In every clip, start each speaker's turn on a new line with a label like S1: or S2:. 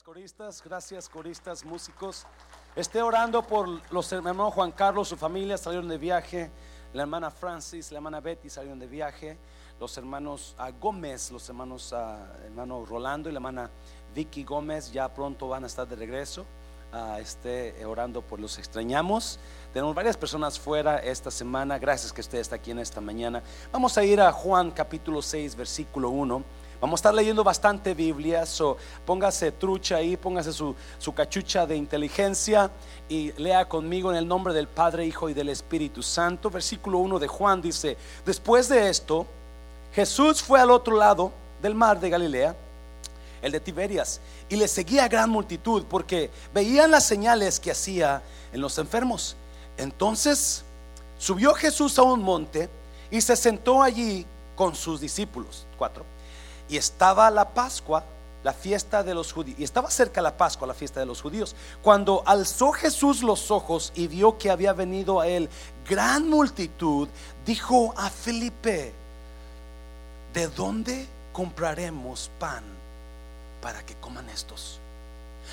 S1: coristas, gracias coristas, músicos. Esté orando por los hermanos Juan Carlos, su familia salieron de viaje, la hermana Francis, la hermana Betty salieron de viaje, los hermanos ah, Gómez, los hermanos ah, hermano Rolando y la hermana Vicky Gómez ya pronto van a estar de regreso. Ah, esté orando por los extrañamos. Tenemos varias personas fuera esta semana. Gracias que usted está aquí en esta mañana. Vamos a ir a Juan capítulo 6, versículo 1. Vamos a estar leyendo bastante Biblia, so póngase trucha ahí, póngase su, su cachucha de inteligencia y lea conmigo en el nombre del Padre, Hijo y del Espíritu Santo. Versículo 1 de Juan dice, después de esto, Jesús fue al otro lado del mar de Galilea, el de Tiberias, y le seguía gran multitud porque veían las señales que hacía en los enfermos. Entonces subió Jesús a un monte y se sentó allí con sus discípulos. Cuatro. Y estaba la Pascua, la fiesta de los judíos. Y estaba cerca la Pascua, la fiesta de los judíos. Cuando alzó Jesús los ojos y vio que había venido a él gran multitud, dijo a Felipe, ¿de dónde compraremos pan para que coman estos?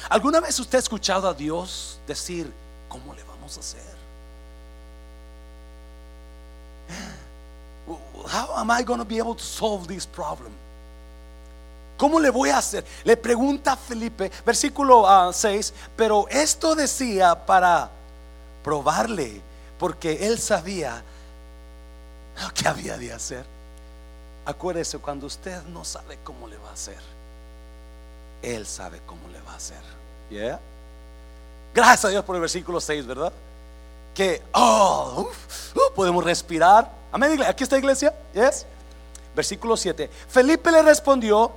S1: ¿Alguna vez usted ha escuchado a Dios decir, ¿cómo le vamos a hacer? How am I going to be able to solve this problem? ¿Cómo le voy a hacer? Le pregunta a Felipe, versículo 6, ah, pero esto decía para probarle, porque él sabía lo que había de hacer. Acuérdese, cuando usted no sabe cómo le va a hacer, él sabe cómo le va a hacer. ¿Yeah? Gracias a Dios por el versículo 6, ¿verdad? Que, oh, uh, podemos respirar. Amén, aquí está iglesia. ¿Yes? Versículo 7. Felipe le respondió,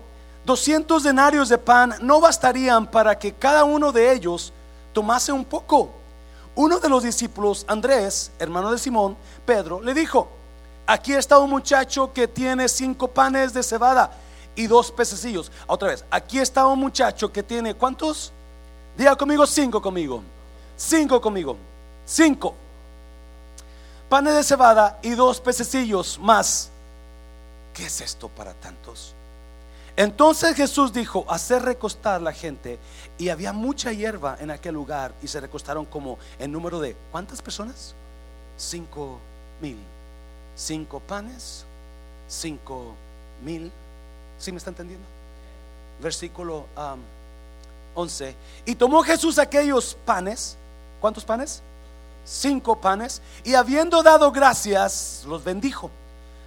S1: 200 denarios de pan no bastarían para que cada uno de ellos tomase un poco. Uno de los discípulos, Andrés, hermano de Simón, Pedro, le dijo, aquí está un muchacho que tiene cinco panes de cebada y dos pececillos. Otra vez, aquí está un muchacho que tiene, ¿cuántos? Diga conmigo, cinco conmigo. Cinco conmigo. Cinco. Panes de cebada y dos pececillos más. ¿Qué es esto para tantos? Entonces Jesús dijo, hacer recostar la gente. Y había mucha hierba en aquel lugar y se recostaron como en número de, ¿cuántas personas? Cinco mil. Cinco panes, cinco mil. ¿Sí me está entendiendo? Versículo 11. Um, y tomó Jesús aquellos panes. ¿Cuántos panes? Cinco panes. Y habiendo dado gracias, los bendijo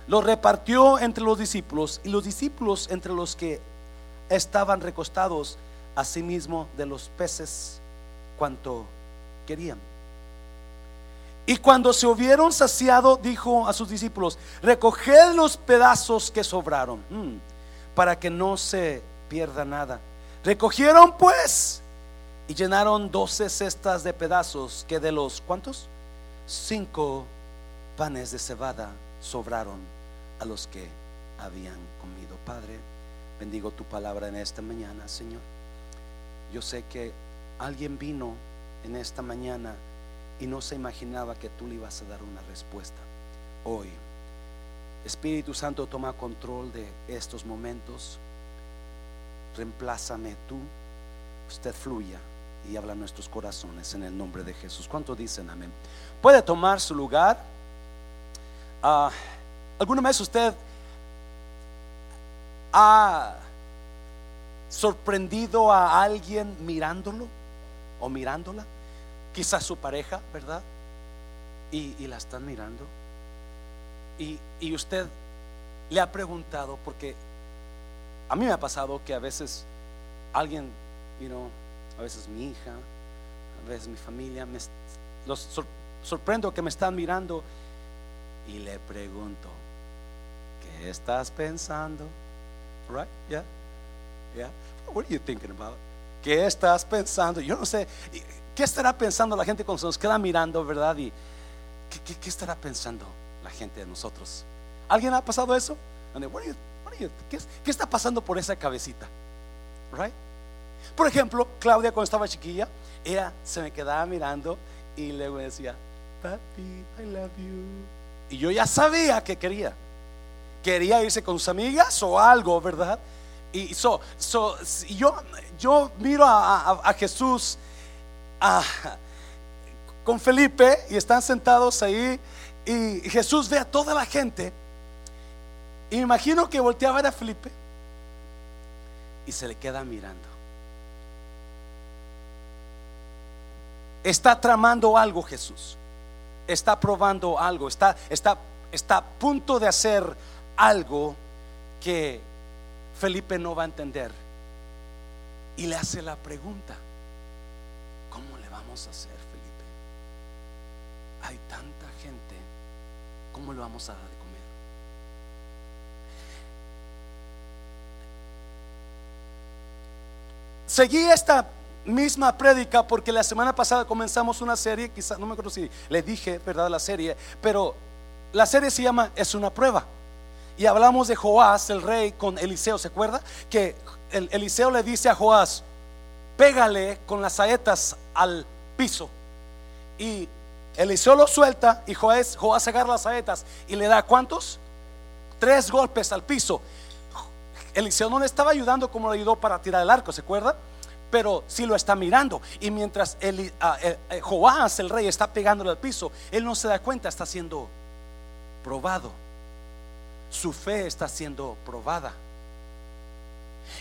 S1: lo repartió entre los discípulos y los discípulos entre los que estaban recostados asimismo sí de los peces cuanto querían. Y cuando se hubieron saciado, dijo a sus discípulos, recoged los pedazos que sobraron, mm, para que no se pierda nada. Recogieron pues y llenaron doce cestas de pedazos que de los, ¿cuántos? Cinco panes de cebada sobraron a los que habían comido. Padre, bendigo tu palabra en esta mañana, Señor. Yo sé que alguien vino en esta mañana y no se imaginaba que tú le ibas a dar una respuesta. Hoy, Espíritu Santo, toma control de estos momentos. Reemplázame tú. Usted fluya y habla nuestros corazones en el nombre de Jesús. ¿Cuánto dicen amén? Puede tomar su lugar. Ah, ¿Alguna vez usted ha sorprendido a alguien mirándolo o mirándola? Quizás su pareja, ¿verdad? Y, la están mirando. Y, usted le ha preguntado, porque a mí me ha pasado que a veces alguien, you know, a veces mi hija, a veces mi familia, me, los sorprendo que me están mirando y le pregunto, ¿Qué estás pensando? Right? Yeah? Yeah? What are you thinking about? ¿Qué estás pensando? Yo no sé. ¿Qué estará pensando la gente cuando se nos queda mirando, verdad? ¿Y qué, estará pensando la gente de nosotros? ¿Alguien ha pasado eso? ¿Qué, está pasando por esa cabecita? Right? Por ejemplo, Claudia cuando estaba chiquilla, ella se me quedaba mirando y luego decía, Papi, I love you. Y yo ya sabía que quería quería irse con sus amigas o algo, ¿verdad? Y yo, miro a, Jesús con Felipe y están sentados ahí y Jesús ve a toda la gente. Imagino que volteaba a ver a Felipe y se le queda mirando. Está tramando algo Jesús. Está probando algo. Está, está, está a punto de hacer algo que Felipe no va a entender. Y le hace la pregunta, ¿cómo le vamos a hacer, Felipe? Hay tanta gente, ¿cómo le vamos a dar de comer? Seguí esta misma prédica porque la semana pasada comenzamos una serie, quizás no me acuerdo si le dije, ¿verdad? La serie, pero la serie se llama Es una prueba. Y hablamos de Joás, el rey, con Eliseo. ¿Se acuerda? Que Eliseo le dice a Joás, pégale con las saetas al piso. Y Eliseo lo suelta y Joás, Joás agarra las saetas y le da cuántos? Tres golpes al piso. Eliseo no le estaba ayudando como le ayudó para tirar el arco, ¿se acuerda? Pero sí lo está mirando. Y mientras ah, eh, eh, Joás, el rey, está pegándole al piso, él no se da cuenta, está siendo probado su fe está siendo probada.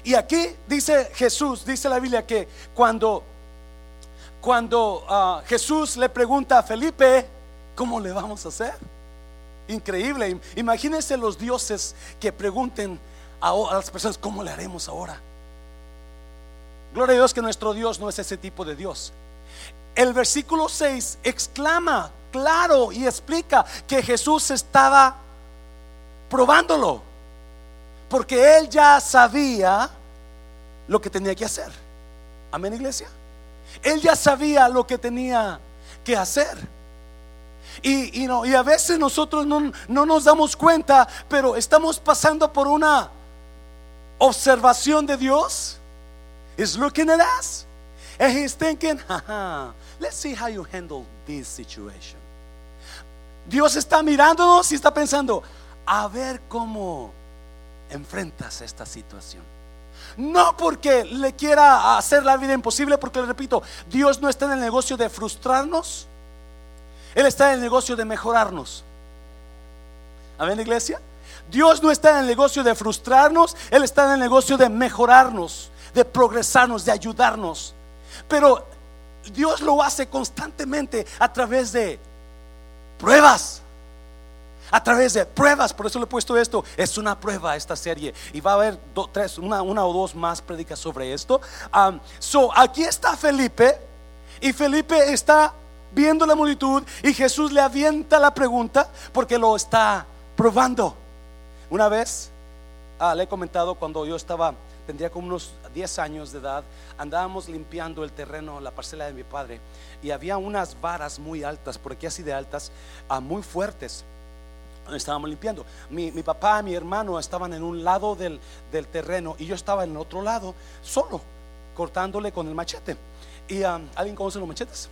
S1: Y aquí dice Jesús, dice la Biblia que cuando cuando ah, Jesús le pregunta a Felipe, ¿cómo le vamos a hacer? Increíble. Imagínense los dioses que pregunten a, a las personas, ¿cómo le haremos ahora? Gloria a Dios que nuestro Dios no es ese tipo de Dios. El versículo 6 exclama claro y explica que Jesús estaba probándolo. Porque él ya sabía lo que tenía que hacer. Amén, iglesia. Él ya sabía lo que tenía que hacer. Y, no, y a veces nosotros no, no nos damos cuenta, pero estamos pasando por una observación de Dios. Is looking at us. And he's thinking, let's see how you handle this situation. Dios está mirándonos y está pensando, a ver cómo enfrentas esta situación. No porque le quiera hacer la vida imposible, porque le repito, Dios no está en el negocio de frustrarnos, Él está en el negocio de mejorarnos. Amén, iglesia. Dios no está en el negocio de frustrarnos, Él está en el negocio de mejorarnos, de progresarnos, de ayudarnos. Pero Dios lo hace constantemente a través de pruebas a través de pruebas. Por eso le he puesto esto. Es una prueba esta serie. Y va a haber tres, una, una, o dos más predicas sobre esto. so, aquí está Felipe. Y Felipe está viendo la multitud. Y Jesús le avienta la pregunta porque lo está probando. Una vez ah, le he comentado cuando yo estaba, tendría como unos 10 años de edad, andábamos limpiando el terreno, la parcela de mi padre, y había unas varas muy altas, por aquí así de altas, ah, muy fuertes estábamos limpiando. Mi, papá, mi hermano estaban en un lado del, terreno y yo estaba en el otro lado, solo, cortándole con el machete. Y um, alguien conoce los machetes.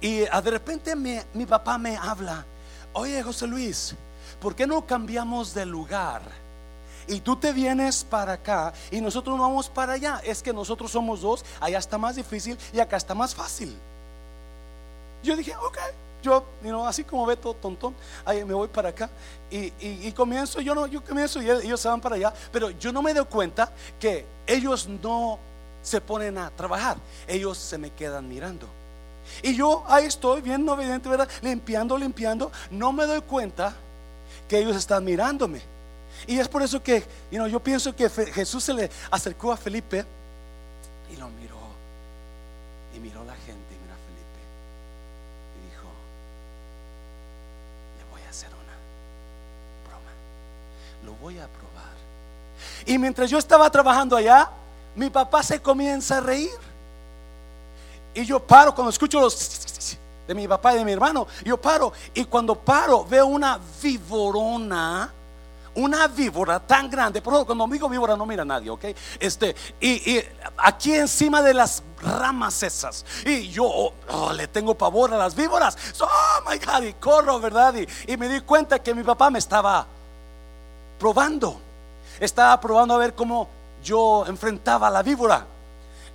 S1: Y uh, de repente mi papá me habla, oye José Luis, ¿por qué no cambiamos de lugar? Y tú te vienes para acá y nosotros no vamos para allá. Es que nosotros somos dos, allá está más difícil y acá está más fácil. Yo dije, ok yo, así como ve todo tontón, ahí me voy para acá y, comienzo, yo no, yo comienzo y ellos se van para allá, pero yo no me doy cuenta que ellos no se ponen a trabajar, ellos se me quedan mirando. Y yo ahí estoy viendo evidente, ¿verdad? Limpiando, limpiando, no me doy cuenta que ellos están mirándome. Y es por eso que yo pienso que Jesús se le acercó a Felipe y lo miró. Y miró la gente. Voy a probar. Y mientras yo estaba trabajando allá, mi papá se comienza a reír. Y yo paro cuando escucho los de mi papá y de mi hermano. Yo paro y cuando paro veo una viborona. Una víbora tan grande, por favor, cuando digo víbora no mira a nadie, ¿ok? Este, y, aquí encima de las ramas esas, y yo oh, le tengo pavor a las víboras, oh my God, y corro, ¿verdad? Y, y me di cuenta que mi papá me estaba probando. estaba probando a ver cómo yo enfrentaba a la víbora.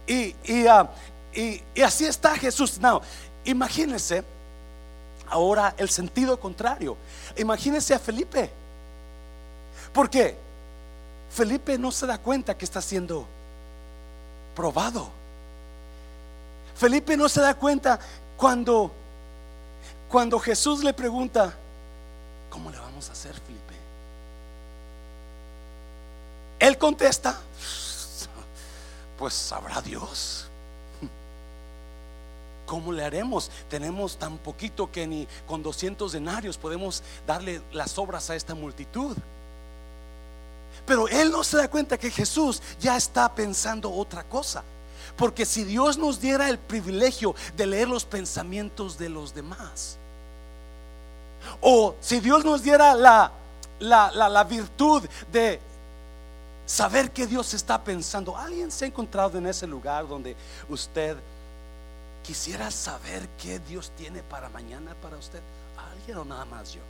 S1: Y, ah, y, y así está Jesús. No, imagínense ahora el sentido contrario. Imagínense a Felipe. ¿Por qué? Felipe no se da cuenta que está siendo probado. Felipe no se da cuenta cuando cuando Jesús le pregunta, ¿cómo le vamos a hacer, Felipe? Él contesta, pues sabrá Dios. ¿Cómo le haremos? Tenemos tan poquito que ni con 200 denarios podemos darle las obras a esta multitud. Pero él no se da cuenta que Jesús ya está pensando otra cosa. Porque si Dios nos diera el privilegio de leer los pensamientos de los demás, o si Dios nos diera la, la, la virtud de saber que Dios está pensando, ¿alguien se ha encontrado en ese lugar donde usted quisiera saber qué Dios tiene para mañana para usted? ¿Alguien o nada más yo?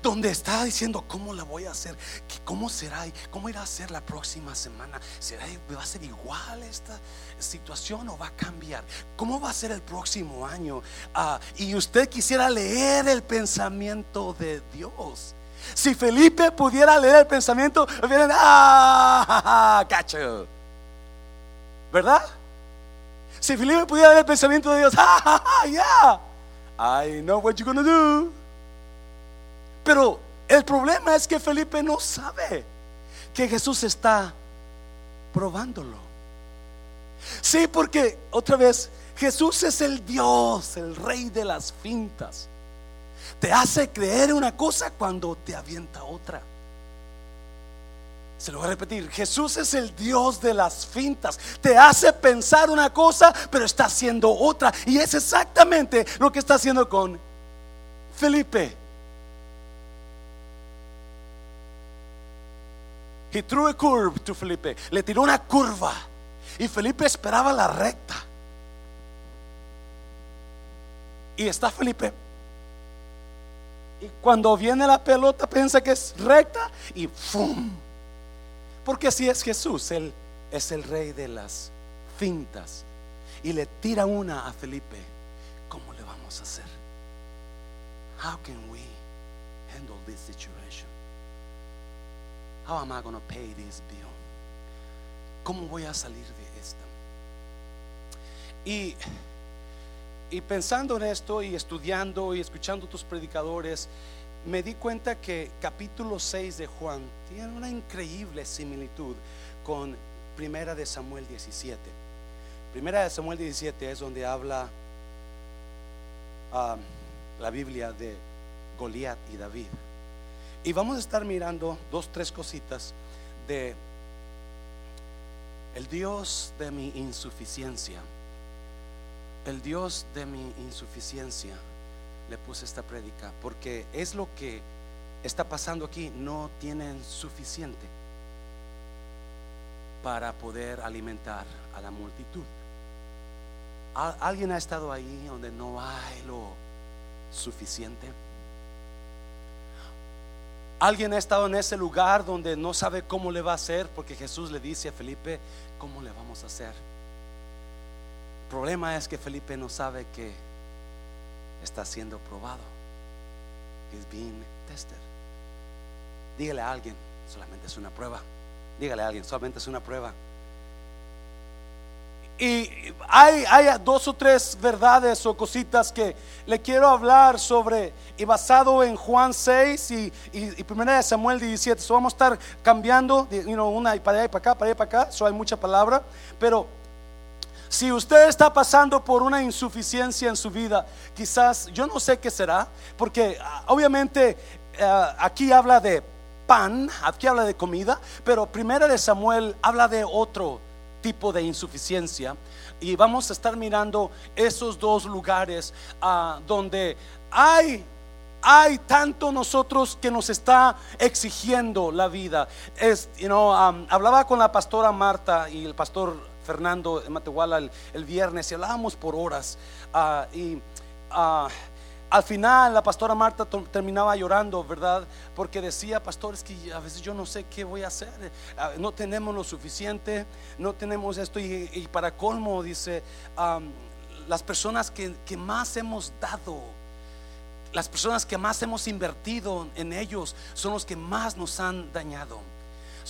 S1: donde está diciendo cómo la voy a hacer, cómo será, cómo irá a ser la próxima semana, será va a ser igual esta situación o va a cambiar, cómo va a ser el próximo año. Ah, y usted quisiera leer el pensamiento de Dios. Si Felipe pudiera leer el pensamiento, ah, cacho, ¿verdad? Si Felipe pudiera leer el pensamiento de Dios, ah, yeah, I know what you're gonna do. Pero el problema es que Felipe no sabe que Jesús está probándolo. Sí, porque otra vez Jesús es el Dios, el rey de las fintas. Te hace creer una cosa cuando te avienta otra. Se lo voy a repetir, Jesús es el Dios de las fintas. Te hace pensar una cosa, pero está haciendo otra. Y es exactamente lo que está haciendo con Felipe. He threw a curve to Felipe. Le tiró una curva. Y Felipe esperaba la recta. Y está Felipe. Y cuando viene la pelota piensa que es recta y ¡fum! Porque así es Jesús. Él es el rey de las fintas. Y le tira una a Felipe. ¿Cómo le vamos a hacer? How can we handle this situation? How am I going to pay this bill? ¿Cómo voy a salir de esta? Y, y pensando en esto y estudiando y escuchando tus predicadores, me di cuenta que capítulo 6 de Juan tiene una increíble similitud con Primera de Samuel 17. Primera de Samuel 17 es donde habla ah, la Biblia de Goliat y David. Y vamos a estar mirando dos, tres cositas de el Dios de mi insuficiencia. El Dios de mi insuficiencia. Le puse esta prédica porque es lo que está pasando aquí. No tienen suficiente para poder alimentar a la multitud. ¿Alguien ha estado ahí donde no hay lo suficiente? Alguien ha estado en ese lugar donde no sabe cómo le va a hacer porque Jesús le dice a Felipe, ¿cómo le vamos a hacer? Problema es que Felipe no sabe que está siendo probado. He's being tested. Dígale a alguien, solamente es una prueba. Dígale a alguien, solamente es una prueba. Y hay, hay, dos o tres verdades o cositas que le quiero hablar sobre, y basado en Juan 6 y, y, primera de Samuel 17. So vamos a estar cambiando, you know, una y para allá y para acá, para allá y para acá. So hay mucha palabra, pero si usted está pasando por una insuficiencia en su vida, quizás yo no sé qué será, porque ah, obviamente ah, aquí habla de pan, aquí habla de comida, pero primera de Samuel habla de otro tipo de insuficiencia. Y vamos a estar mirando esos dos lugares ah, donde hay hay tanto nosotros que nos está exigiendo la vida. Es, you know, hablaba con la pastora Marta y el pastor Fernando Matehuala el, el viernes y hablábamos por horas. Ah, y uh, al final la pastora Marta terminaba llorando, ¿verdad? Porque decía, pastor, es que a veces yo no sé qué voy a hacer. Ah, No tenemos lo suficiente, no tenemos esto. Y, para colmo, dice, las personas que, que más hemos dado, las personas que más hemos invertido en ellos, son los que más nos han dañado.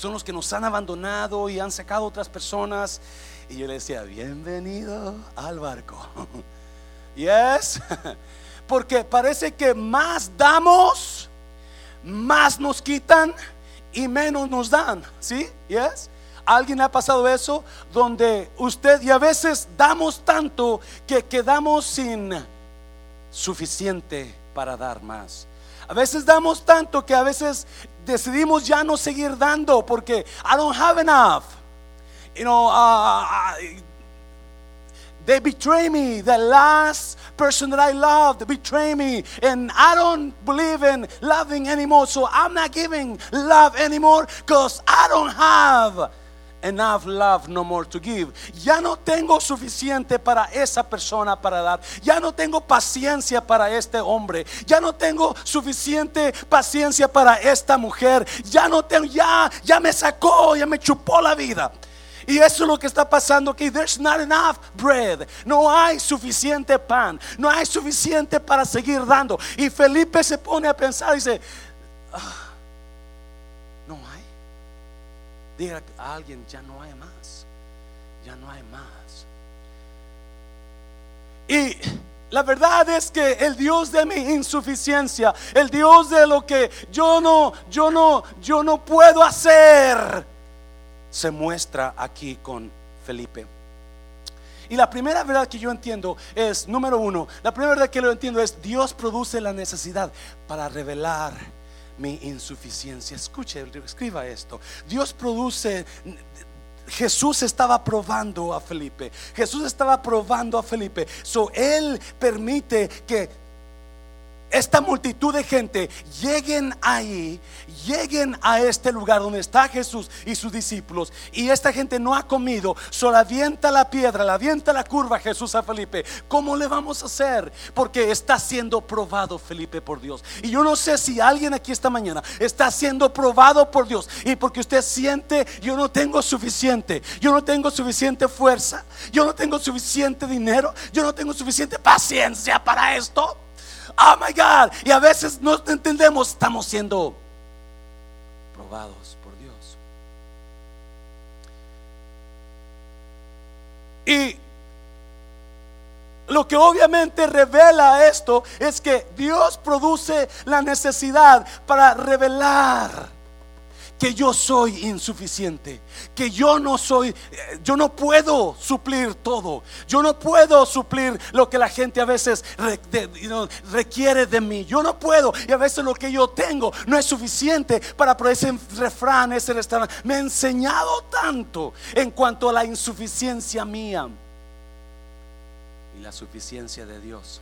S1: Son los que nos han abandonado y han sacado otras personas. Y yo le decía, bienvenido al barco. Yes. Porque parece que más damos, más nos quitan y menos nos dan. ¿Sí? Yes. ¿Alguien ha pasado eso? Donde usted y a veces damos tanto que quedamos sin suficiente para dar más. A veces damos tanto que a veces decidimos ya no seguir dando porque I don't have enough. You know, uh, I- they betray me. The last person that I loved betray me, and I don't believe in loving anymore. So I'm not giving love anymore because I don't have enough love no more to give. Ya no tengo suficiente para esa persona para dar. Ya no tengo paciencia para este hombre. Ya no tengo suficiente paciencia para esta mujer. Ya no tengo, ya, ya me sacó, ya me chupó la vida. Y eso es lo que está pasando aquí. There's not enough bread. No hay suficiente pan. No hay suficiente para seguir dando. Y Felipe se pone a pensar y dice, "Ah, no hay. Diga a alguien, ya no hay más. Ya no hay más. Y la verdad es que el Dios de mi insuficiencia, el Dios de lo que yo no, yo no, yo no puedo hacer, se muestra aquí con Felipe. Y la primera verdad que yo entiendo es, número uno, la primera verdad que yo entiendo es, Dios produce la necesidad para revelar mi insuficiencia. Escuche, escriba esto. Dios produce... Jesús estaba probando a Felipe. Jesús estaba probando a Felipe. So él permite que esta multitud de gente lleguen ahí, lleguen a este lugar donde está Jesús y sus discípulos. Y esta gente no ha comido, solo avienta la piedra, la avienta la curva Jesús a Felipe. ¿Cómo le vamos a hacer? Porque está siendo probado Felipe por Dios. Y yo no sé si alguien aquí esta mañana está siendo probado por Dios. Y porque usted siente, yo no tengo suficiente, yo no tengo suficiente fuerza, yo no tengo suficiente dinero, yo no tengo suficiente paciencia para esto. Oh my God. Y a veces no entendemos, estamos siendo probados por Dios. Y lo que obviamente revela esto es que Dios produce la necesidad para revelar que yo soy insuficiente, que yo no soy, eh, yo no puedo suplir todo, yo no puedo suplir lo que la gente a veces requiere de mí, yo no puedo y a veces lo que yo tengo no es suficiente para por ese refrán, ese restaurante. Me ha enseñado tanto en cuanto a la insuficiencia mía y la suficiencia de Dios.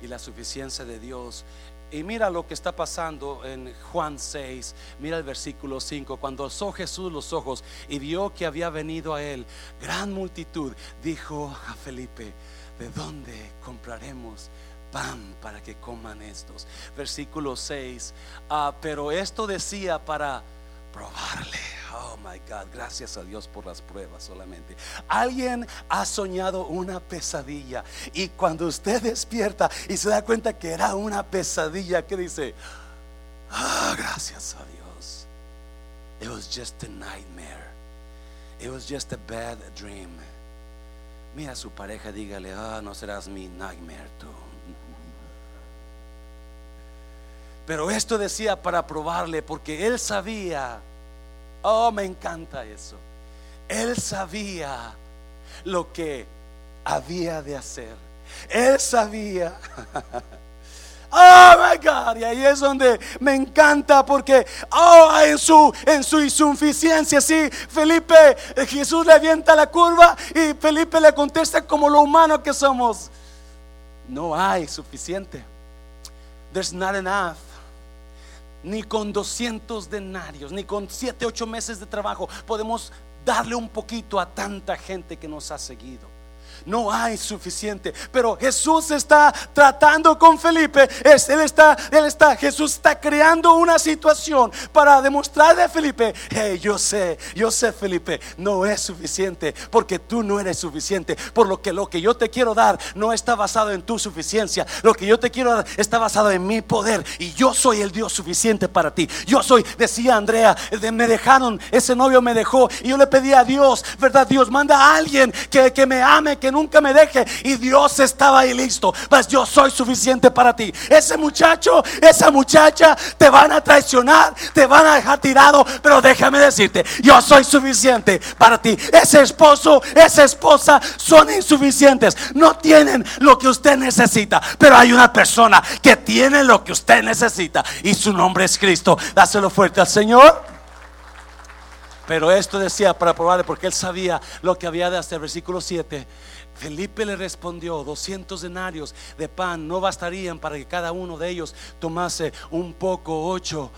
S1: Y la suficiencia de Dios. Y mira lo que está pasando en Juan 6. Mira el versículo 5. Cuando alzó Jesús los ojos y vio que había venido a él gran multitud, dijo a Felipe, ¿de dónde compraremos? Pan para que coman estos. Versículo 6. "Ah, pero esto decía para probarle. Oh my God, gracias a Dios por las pruebas solamente. Alguien ha soñado una pesadilla y cuando usted despierta y se da cuenta que era una pesadilla, ¿qué dice? Ah, gracias a Dios. It was just a nightmare. It was just a bad dream. Mira a su pareja, dígale, ah, no serás mi nightmare tú. Pero esto decía para probarle, porque él sabía, oh, me encanta eso. Él sabía lo que había de hacer. Él sabía. Oh my God, y ahí es donde me encanta porque oh, en su en su insuficiencia, sí, Felipe eh, Jesús le avienta la curva y Felipe le contesta como lo humano que somos. No hay suficiente. There's not enough ni con 200 denarios, ni con 7, 8 meses de trabajo podemos darle un poquito a tanta gente que nos ha seguido. No hay suficiente. Pero Jesús está tratando con Felipe. él está, él está, Jesús está creando una situación para demostrarle a Felipe, hey, yo sé, yo sé Felipe, no es suficiente porque tú no eres suficiente. Por lo que lo que yo te quiero dar no está basado en tu suficiencia. Lo que yo te quiero dar está basado en mi poder y yo soy el Dios suficiente para ti. Yo soy, decía Andrea, me dejaron, ese novio me dejó y yo le pedí a Dios, ¿verdad? Dios manda a alguien que, que me ame, que nunca me deje. Y Dios estaba ahí listo. Pues yo soy suficiente para ti. Ese muchacho, esa muchacha te van a traicionar, te van a dejar tirado. Pero déjame decirte, yo soy suficiente para ti. Ese esposo, esa esposa son insuficientes. No tienen lo que usted necesita. Pero hay una persona que tiene lo que usted necesita. Y su nombre es Cristo. Dáselo fuerte al Señor. Pero esto decía para probarle, porque él sabía lo que había de hacer. Versículo 7. Felipe le respondió, 200 denarios de pan no bastarían para que cada uno de ellos tomase un poco, ocho,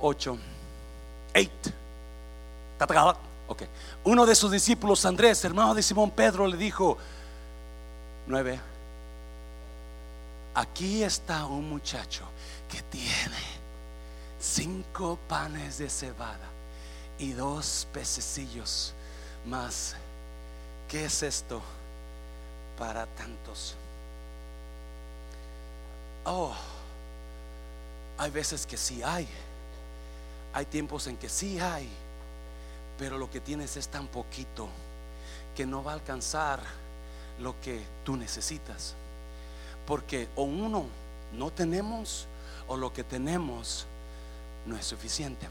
S1: ocho, eight. Okay. Uno de sus discípulos, Andrés, hermano de Simón Pedro, le dijo, nueve, aquí está un muchacho que tiene cinco panes de cebada y dos pececillos más. ¿Qué es esto para tantos? Oh, hay veces que sí hay, hay tiempos en que sí hay, pero lo que tienes es tan poquito que no va a alcanzar lo que tú necesitas. Porque o uno no tenemos o lo que tenemos no es suficiente.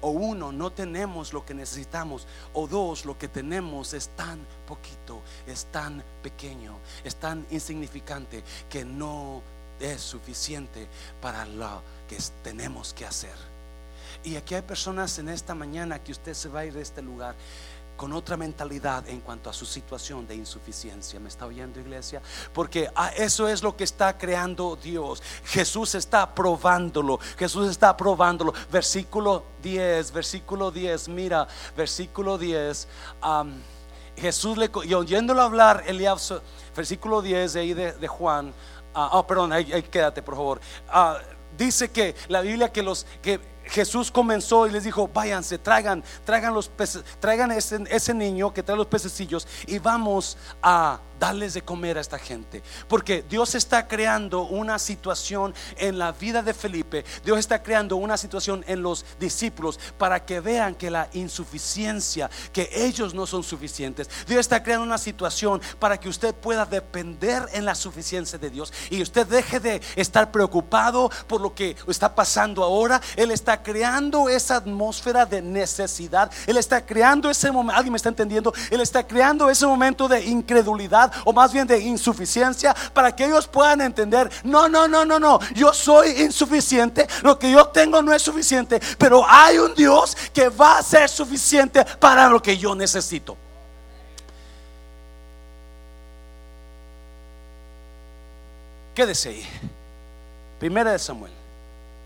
S1: O uno, no tenemos lo que necesitamos. O dos, lo que tenemos es tan poquito, es tan pequeño, es tan insignificante que no es suficiente para lo que tenemos que hacer. Y aquí hay personas en esta mañana que usted se va a ir de este lugar con otra mentalidad en cuanto a su situación de insuficiencia. ¿Me está oyendo iglesia? Porque ah, eso es lo que está creando Dios. Jesús está probándolo. Jesús está probándolo. Versículo 10, versículo 10, mira, versículo 10. Jesús le, y oyéndolo hablar, Eliab, versículo 10 de ahí de, Juan. Ah, oh, perdón, ahí, quédate, por favor. Ah, dice que la Biblia que los que Jesús comenzó y les dijo, váyanse, traigan, traigan los peces, traigan ese, ese niño que trae los pececillos y vamos a darles de comer a esta gente. Porque Dios está creando una situación en la vida de Felipe. Dios está creando una situación en los discípulos para que vean que la insuficiencia, que ellos no son suficientes. Dios está creando una situación para que usted pueda depender en la suficiencia de Dios. Y usted deje de estar preocupado por lo que está pasando ahora. Él está creando esa atmósfera de necesidad. Él está creando ese momento. ¿Alguien me está entendiendo? Él está creando ese momento de incredulidad o más bien de insuficiencia para que ellos puedan entender, no, no, no, no, no, yo soy insuficiente, lo que yo tengo no es suficiente, pero hay un Dios que va a ser suficiente para lo que yo necesito. Quédese ahí. Primera de Samuel,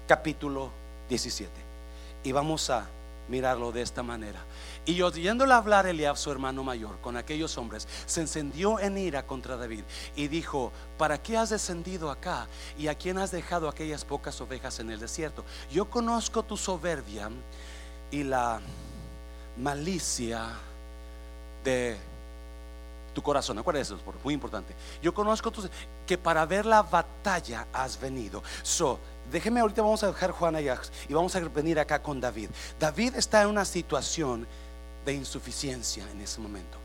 S1: capítulo 17. Y vamos a mirarlo de esta manera. Y oyéndole hablar Eliab, su hermano mayor, con aquellos hombres, se encendió en ira contra David y dijo, ¿para qué has descendido acá? ¿Y a quién has dejado aquellas pocas ovejas en el desierto? Yo conozco tu soberbia y la malicia de tu corazón. Acuérdate eso, muy importante. Yo conozco tu, que para ver la batalla has venido. So, déjeme ahorita vamos a dejar Juan allá y vamos a venir acá con David. David está en una situación de insuficiencia en ese momento.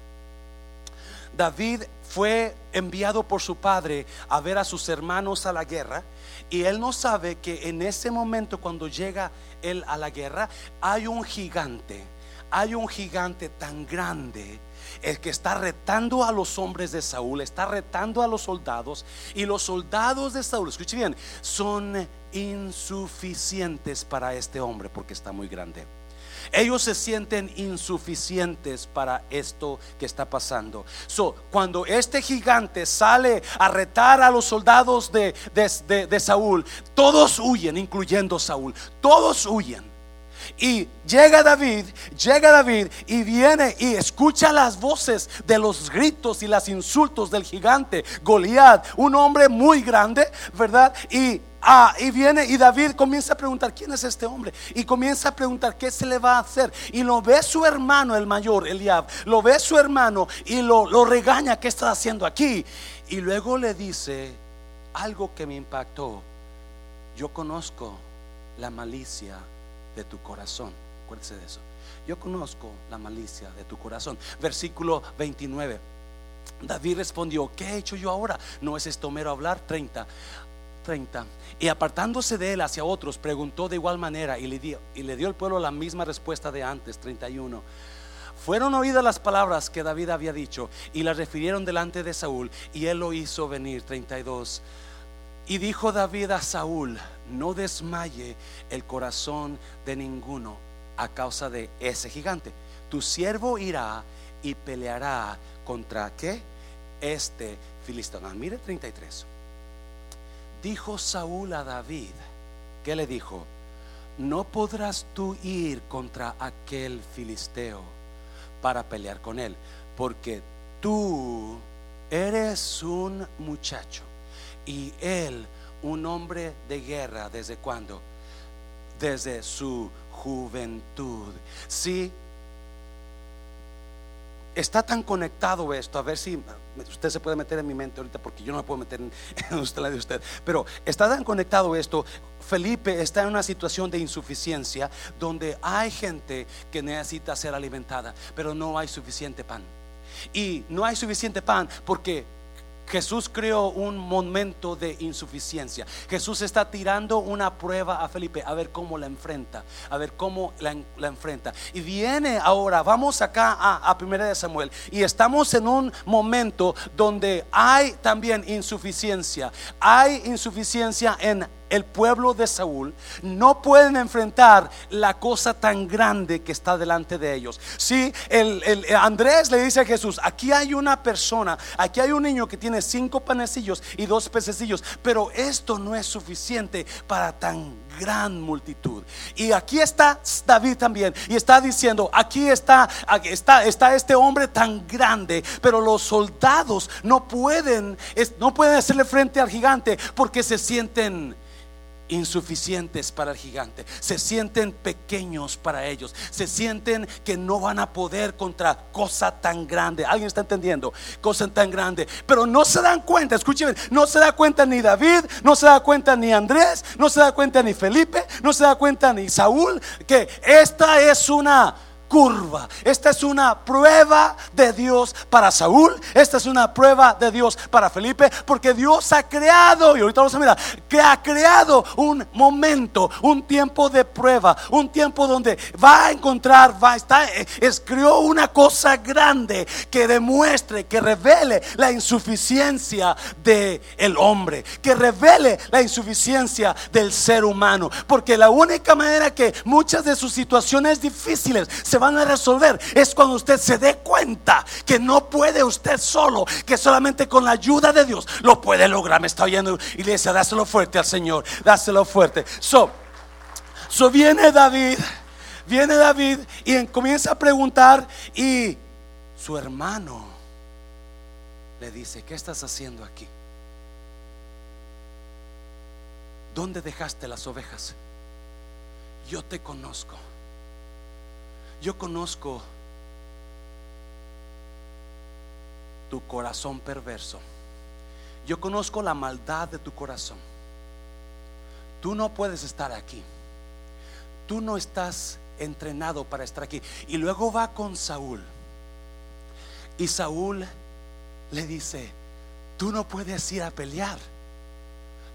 S1: David fue enviado por su padre a ver a sus hermanos a la guerra y él no sabe que en ese momento cuando llega él a la guerra hay un gigante, hay un gigante tan grande el que está retando a los hombres de Saúl, está retando a los soldados y los soldados de Saúl, escuche bien, son insuficientes para este hombre porque está muy grande. Ellos se sienten insuficientes para esto que está pasando. So, cuando este gigante sale a retar a los soldados de, de Saúl, todos huyen, incluyendo Saúl. Todos huyen. Y llega David, llega David y viene y escucha las voces de los gritos y los insultos del gigante Goliat, un hombre muy grande, ¿verdad? Y Ah, y viene y David comienza a preguntar, ¿quién es este hombre? Y comienza a preguntar, ¿qué se le va a hacer? Y lo ve su hermano, el mayor, Eliab, lo ve su hermano y lo, lo regaña, ¿qué estás haciendo aquí? Y luego le dice algo que me impactó. Yo conozco la malicia de tu corazón. Acuérdese de eso. Yo conozco la malicia de tu corazón. Versículo 29. David respondió, ¿qué he hecho yo ahora? No es esto mero hablar. 30. 30. Y apartándose de él hacia otros, preguntó de igual manera y le dio, y le dio el pueblo la misma respuesta de antes. 31. Fueron oídas las palabras que David había dicho y las refirieron delante de Saúl y él lo hizo venir. 32. Y dijo David a Saúl, no desmaye el corazón de ninguno a causa de ese gigante. Tu siervo irá y peleará contra qué? Este filisteo. Ah, mire 33. Dijo Saúl a David, ¿qué le dijo? No podrás tú ir contra aquel filisteo para pelear con él, porque tú eres un muchacho y él un hombre de guerra desde cuándo? Desde su juventud. Sí, está tan conectado esto, a ver si usted se puede meter en mi mente ahorita porque yo no me puedo meter en, usted la de usted, pero está tan conectado esto. Felipe está en una situación de insuficiencia donde hay gente que necesita ser alimentada, pero no hay suficiente pan. Y no hay suficiente pan porque Jesús creó un momento de insuficiencia. Jesús está tirando una prueba a Felipe a ver cómo la enfrenta, a ver cómo la, enfrenta. Y viene ahora, vamos acá a, Primera de Samuel y estamos en un momento donde hay también insuficiencia. Hay insuficiencia en el pueblo de Saúl no pueden enfrentar la cosa tan grande que está delante de ellos. Si el, Andrés le dice a Jesús, aquí hay una persona, aquí hay un niño que tiene cinco panecillos y dos pececillos, pero esto no es suficiente para tan gran multitud. Y aquí está David también y está diciendo, aquí está, está, está este hombre tan grande, pero los soldados no pueden, no pueden hacerle frente al gigante porque se sienten insuficientes para el gigante, se sienten pequeños para ellos, se sienten que no van a poder contra cosa tan grande. ¿Alguien está entendiendo? Cosa tan grande, pero no se dan cuenta, escuchen, no se da cuenta ni David, no se da cuenta ni Andrés, no se da cuenta ni Felipe, no se da cuenta ni Saúl, que esta es una curva. Esta es una prueba de Dios para Saúl. Esta es una prueba de Dios para Felipe. Porque Dios ha creado, y ahorita vamos a mirar, que ha creado un momento, un tiempo de prueba, un tiempo donde va a encontrar, va a estar, es, creó una cosa grande que demuestre, que revele la insuficiencia del el hombre, que revele la insuficiencia del ser humano. Porque la única manera que muchas de sus situaciones difíciles se van a resolver es cuando usted se dé cuenta que no puede usted solo, que solamente con la ayuda de Dios lo puede lograr. Me está oyendo y le dice, dáselo fuerte al Señor, dáselo fuerte. So, so viene David, viene David y comienza a preguntar y su hermano le dice, ¿qué estás haciendo aquí? ¿Dónde dejaste las ovejas? Yo te conozco. Yo conozco tu corazón perverso. Yo conozco la maldad de tu corazón. Tú no puedes estar aquí. Tú no estás entrenado para estar aquí. Y luego va con Saúl. Y Saúl le dice, tú no puedes ir a pelear.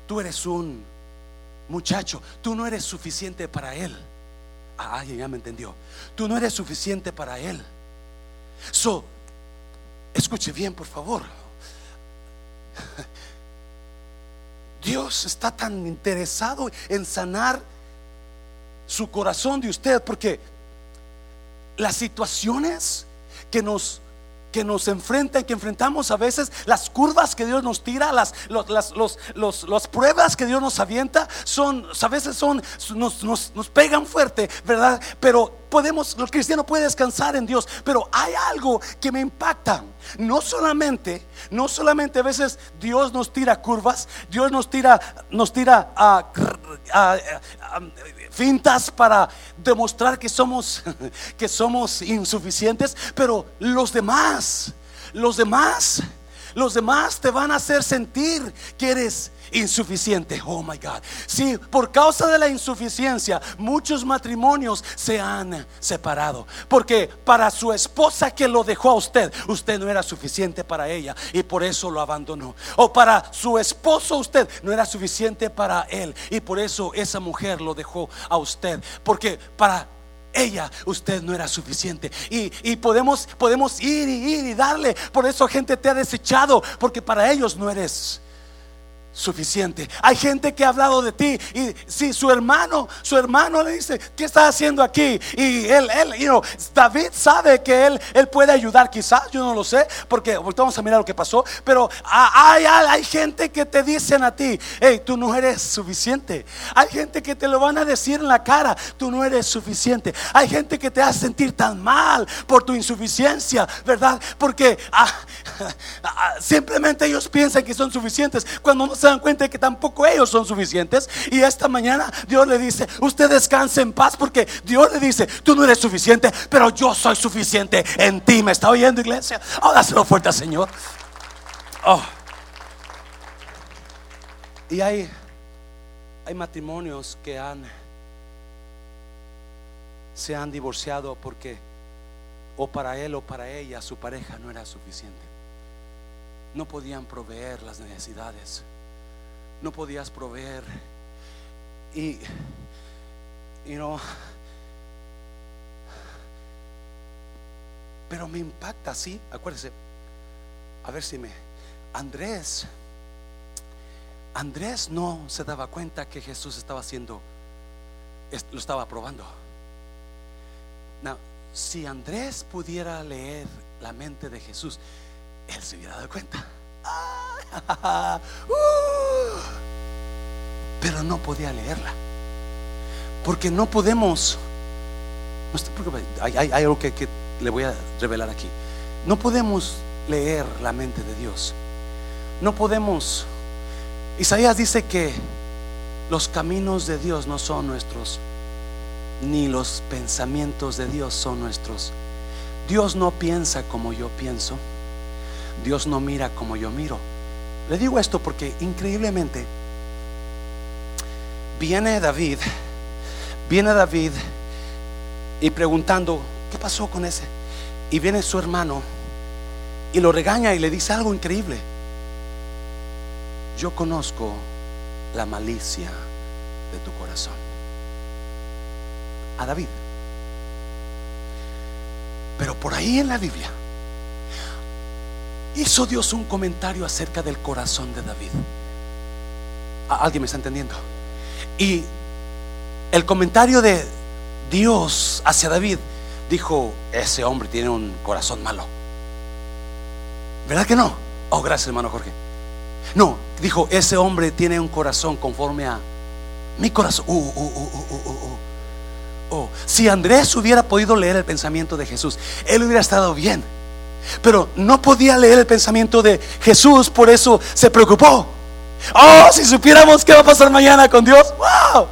S1: Tú eres un muchacho. Tú no eres suficiente para él. Ah, alguien ya me entendió. Tú no eres suficiente para Él. So, escuche bien, por favor. Dios está tan interesado en sanar su corazón de usted porque las situaciones que nos que nos enfrentan, que enfrentamos a veces las curvas que Dios nos tira, las, las, los, pruebas que Dios nos avienta, son, a veces son, nos, nos pegan fuerte, ¿verdad? Pero podemos, el cristiano puede descansar en Dios, pero hay algo que me impacta. No solamente, no solamente a veces Dios nos tira curvas, Dios nos tira, nos tira a, fintas para demostrar que somos, que somos insuficientes, pero los demás, los demás, los demás te van a hacer sentir que eres insuficiente. Oh my God. Sí, por causa de la insuficiencia, muchos matrimonios se han separado. Porque para su esposa que lo dejó a usted, usted no era suficiente para ella y por eso lo abandonó. O para su esposo, usted no era suficiente para él y por eso esa mujer lo dejó a usted. Porque para ella, usted no era suficiente. Y, y, podemos, podemos ir y ir y darle. Por eso gente te ha desechado, porque para ellos no eres suficiente. Hay gente que ha hablado de ti y si su hermano, su hermano le dice, ¿qué está haciendo aquí? Y él, él, you know, David sabe que él, él puede ayudar, quizás, yo no lo sé, porque vamos a mirar lo que pasó, pero hay, hay, gente que te dicen a ti, hey, tú no eres suficiente. Hay gente que te lo van a decir en la cara, tú no eres suficiente. Hay gente que te hace sentir tan mal por tu insuficiencia, ¿verdad? Porque ah, ah, simplemente ellos piensan que son suficientes cuando no se dan cuenta de que tampoco ellos son suficientes. Y esta mañana Dios le dice, usted descanse en paz porque Dios le dice, tú no eres suficiente, pero yo soy suficiente en ti. ¿Me está oyendo iglesia? Oh, dáselo fuerte al Señor. Oh. Y hay, hay matrimonios que han se han divorciado porque o para él o para ella su pareja no era suficiente. No podían proveer las necesidades no podías proveer. Y, you know, pero me impacta, sí, acuérdese, a ver si me, Andrés, Andrés no se daba cuenta que Jesús estaba haciendo, lo estaba probando. Now, si Andrés pudiera leer la mente de Jesús, él se hubiera dado cuenta. Uh. pero no podía leerla. Porque no podemos, no hay, algo que, que le voy a revelar aquí. No podemos leer la mente de Dios. No podemos. Isaías dice que los caminos de Dios no son nuestros, ni los pensamientos de Dios son nuestros. Dios no piensa como yo pienso. Dios no mira como yo miro. Le digo esto porque increíblemente viene David, viene David y preguntando, ¿qué pasó con ese? Y viene su hermano y lo regaña y le dice algo increíble. Yo conozco la malicia de tu corazón. A David. Pero por ahí en la Biblia hizo Dios un comentario acerca del corazón de David. ¿Alguien me está entendiendo? Y el comentario de Dios hacia David dijo, ese hombre tiene un corazón malo. ¿Verdad que no? Oh, gracias hermano Jorge. No, dijo, ese hombre tiene un corazón conforme a mi corazón. Uh, uh, uh, oh, si Andrés hubiera podido leer el pensamiento de Jesús, él hubiera estado bien. Pero no podía leer el pensamiento de Jesús, por eso se preocupó. Oh, si supiéramos qué va a pasar mañana con Dios. Wow.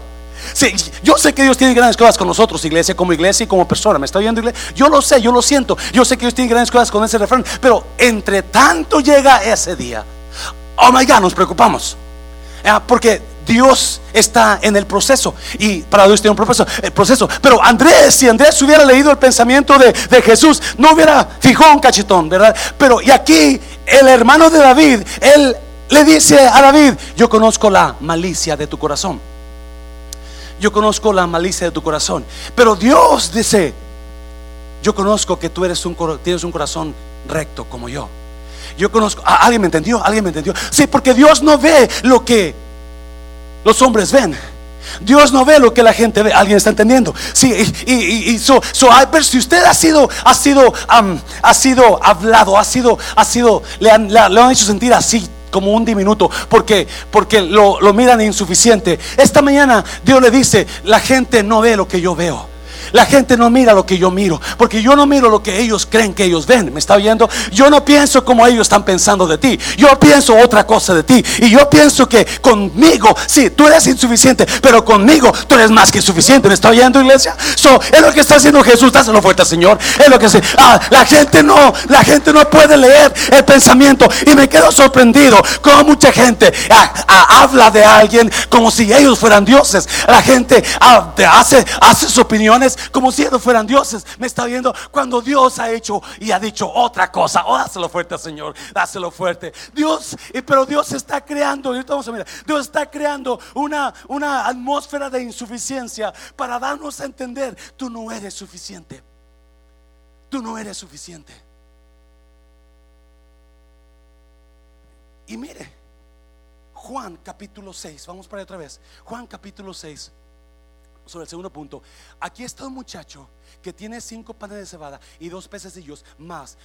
S1: Sí, yo sé que Dios tiene grandes cosas con nosotros, iglesia, como iglesia y como persona. ¿Me está oyendo, iglesia? Yo lo sé, yo lo siento. Yo sé que Dios tiene grandes cosas con ese refrán. Pero entre tanto llega ese día. Oh my God, nos preocupamos. Ah, porque Dios está en el proceso y para Dios tiene un proceso, el proceso. Pero Andrés, si Andrés hubiera leído el pensamiento de, Jesús, no hubiera fijado un cachetón, ¿verdad? Pero y aquí el hermano de David, él le dice a David, yo conozco la malicia de tu corazón. Yo conozco la malicia de tu corazón. Pero Dios dice, yo conozco que tú eres un, tienes un corazón recto como yo. Yo conozco, ¿alguien me entendió? ¿Alguien me entendió? Sí, porque Dios no ve lo que los hombres ven. Dios no ve lo que la gente ve. ¿Alguien está entendiendo? Sí, y, y, so, si usted ha sido, ha sido, ha sido hablado, ha sido, ha sido, le han, le han hecho sentir así como un diminuto porque porque lo, lo miran insuficiente. Esta mañana Dios le dice, la gente no ve lo que yo veo. La gente no mira lo que yo miro, porque yo no miro lo que ellos creen que ellos ven. ¿Me está viendo? Yo no pienso como ellos están pensando de ti. Yo pienso otra cosa de ti. Y yo pienso que conmigo, sí, tú eres insuficiente, pero conmigo tú eres más que suficiente. ¿Me está oyendo, iglesia? So, es lo que está haciendo Jesús. Dáselo fuerte, Señor. Es lo que hace. Ah, la gente no, la gente no puede leer el pensamiento. Y me quedo sorprendido como mucha gente ah, ah, habla de alguien como si ellos fueran dioses. La gente hace sus opiniones como si ellos fueran dioses. Me está viendo cuando Dios ha hecho y ha dicho otra cosa. Oh, dáselo fuerte, Señor. Dáselo fuerte. Dios, pero Dios está creando, vamos a Dios está creando una, una atmósfera de insuficiencia para darnos a entender, tú no eres suficiente. Tú no eres suficiente. Y mire, Juan capítulo 6, vamos para otra vez. Juan capítulo 6 sobre el segundo punto. Aquí está un muchacho que tiene cinco panes de cebada y dos pececillos más.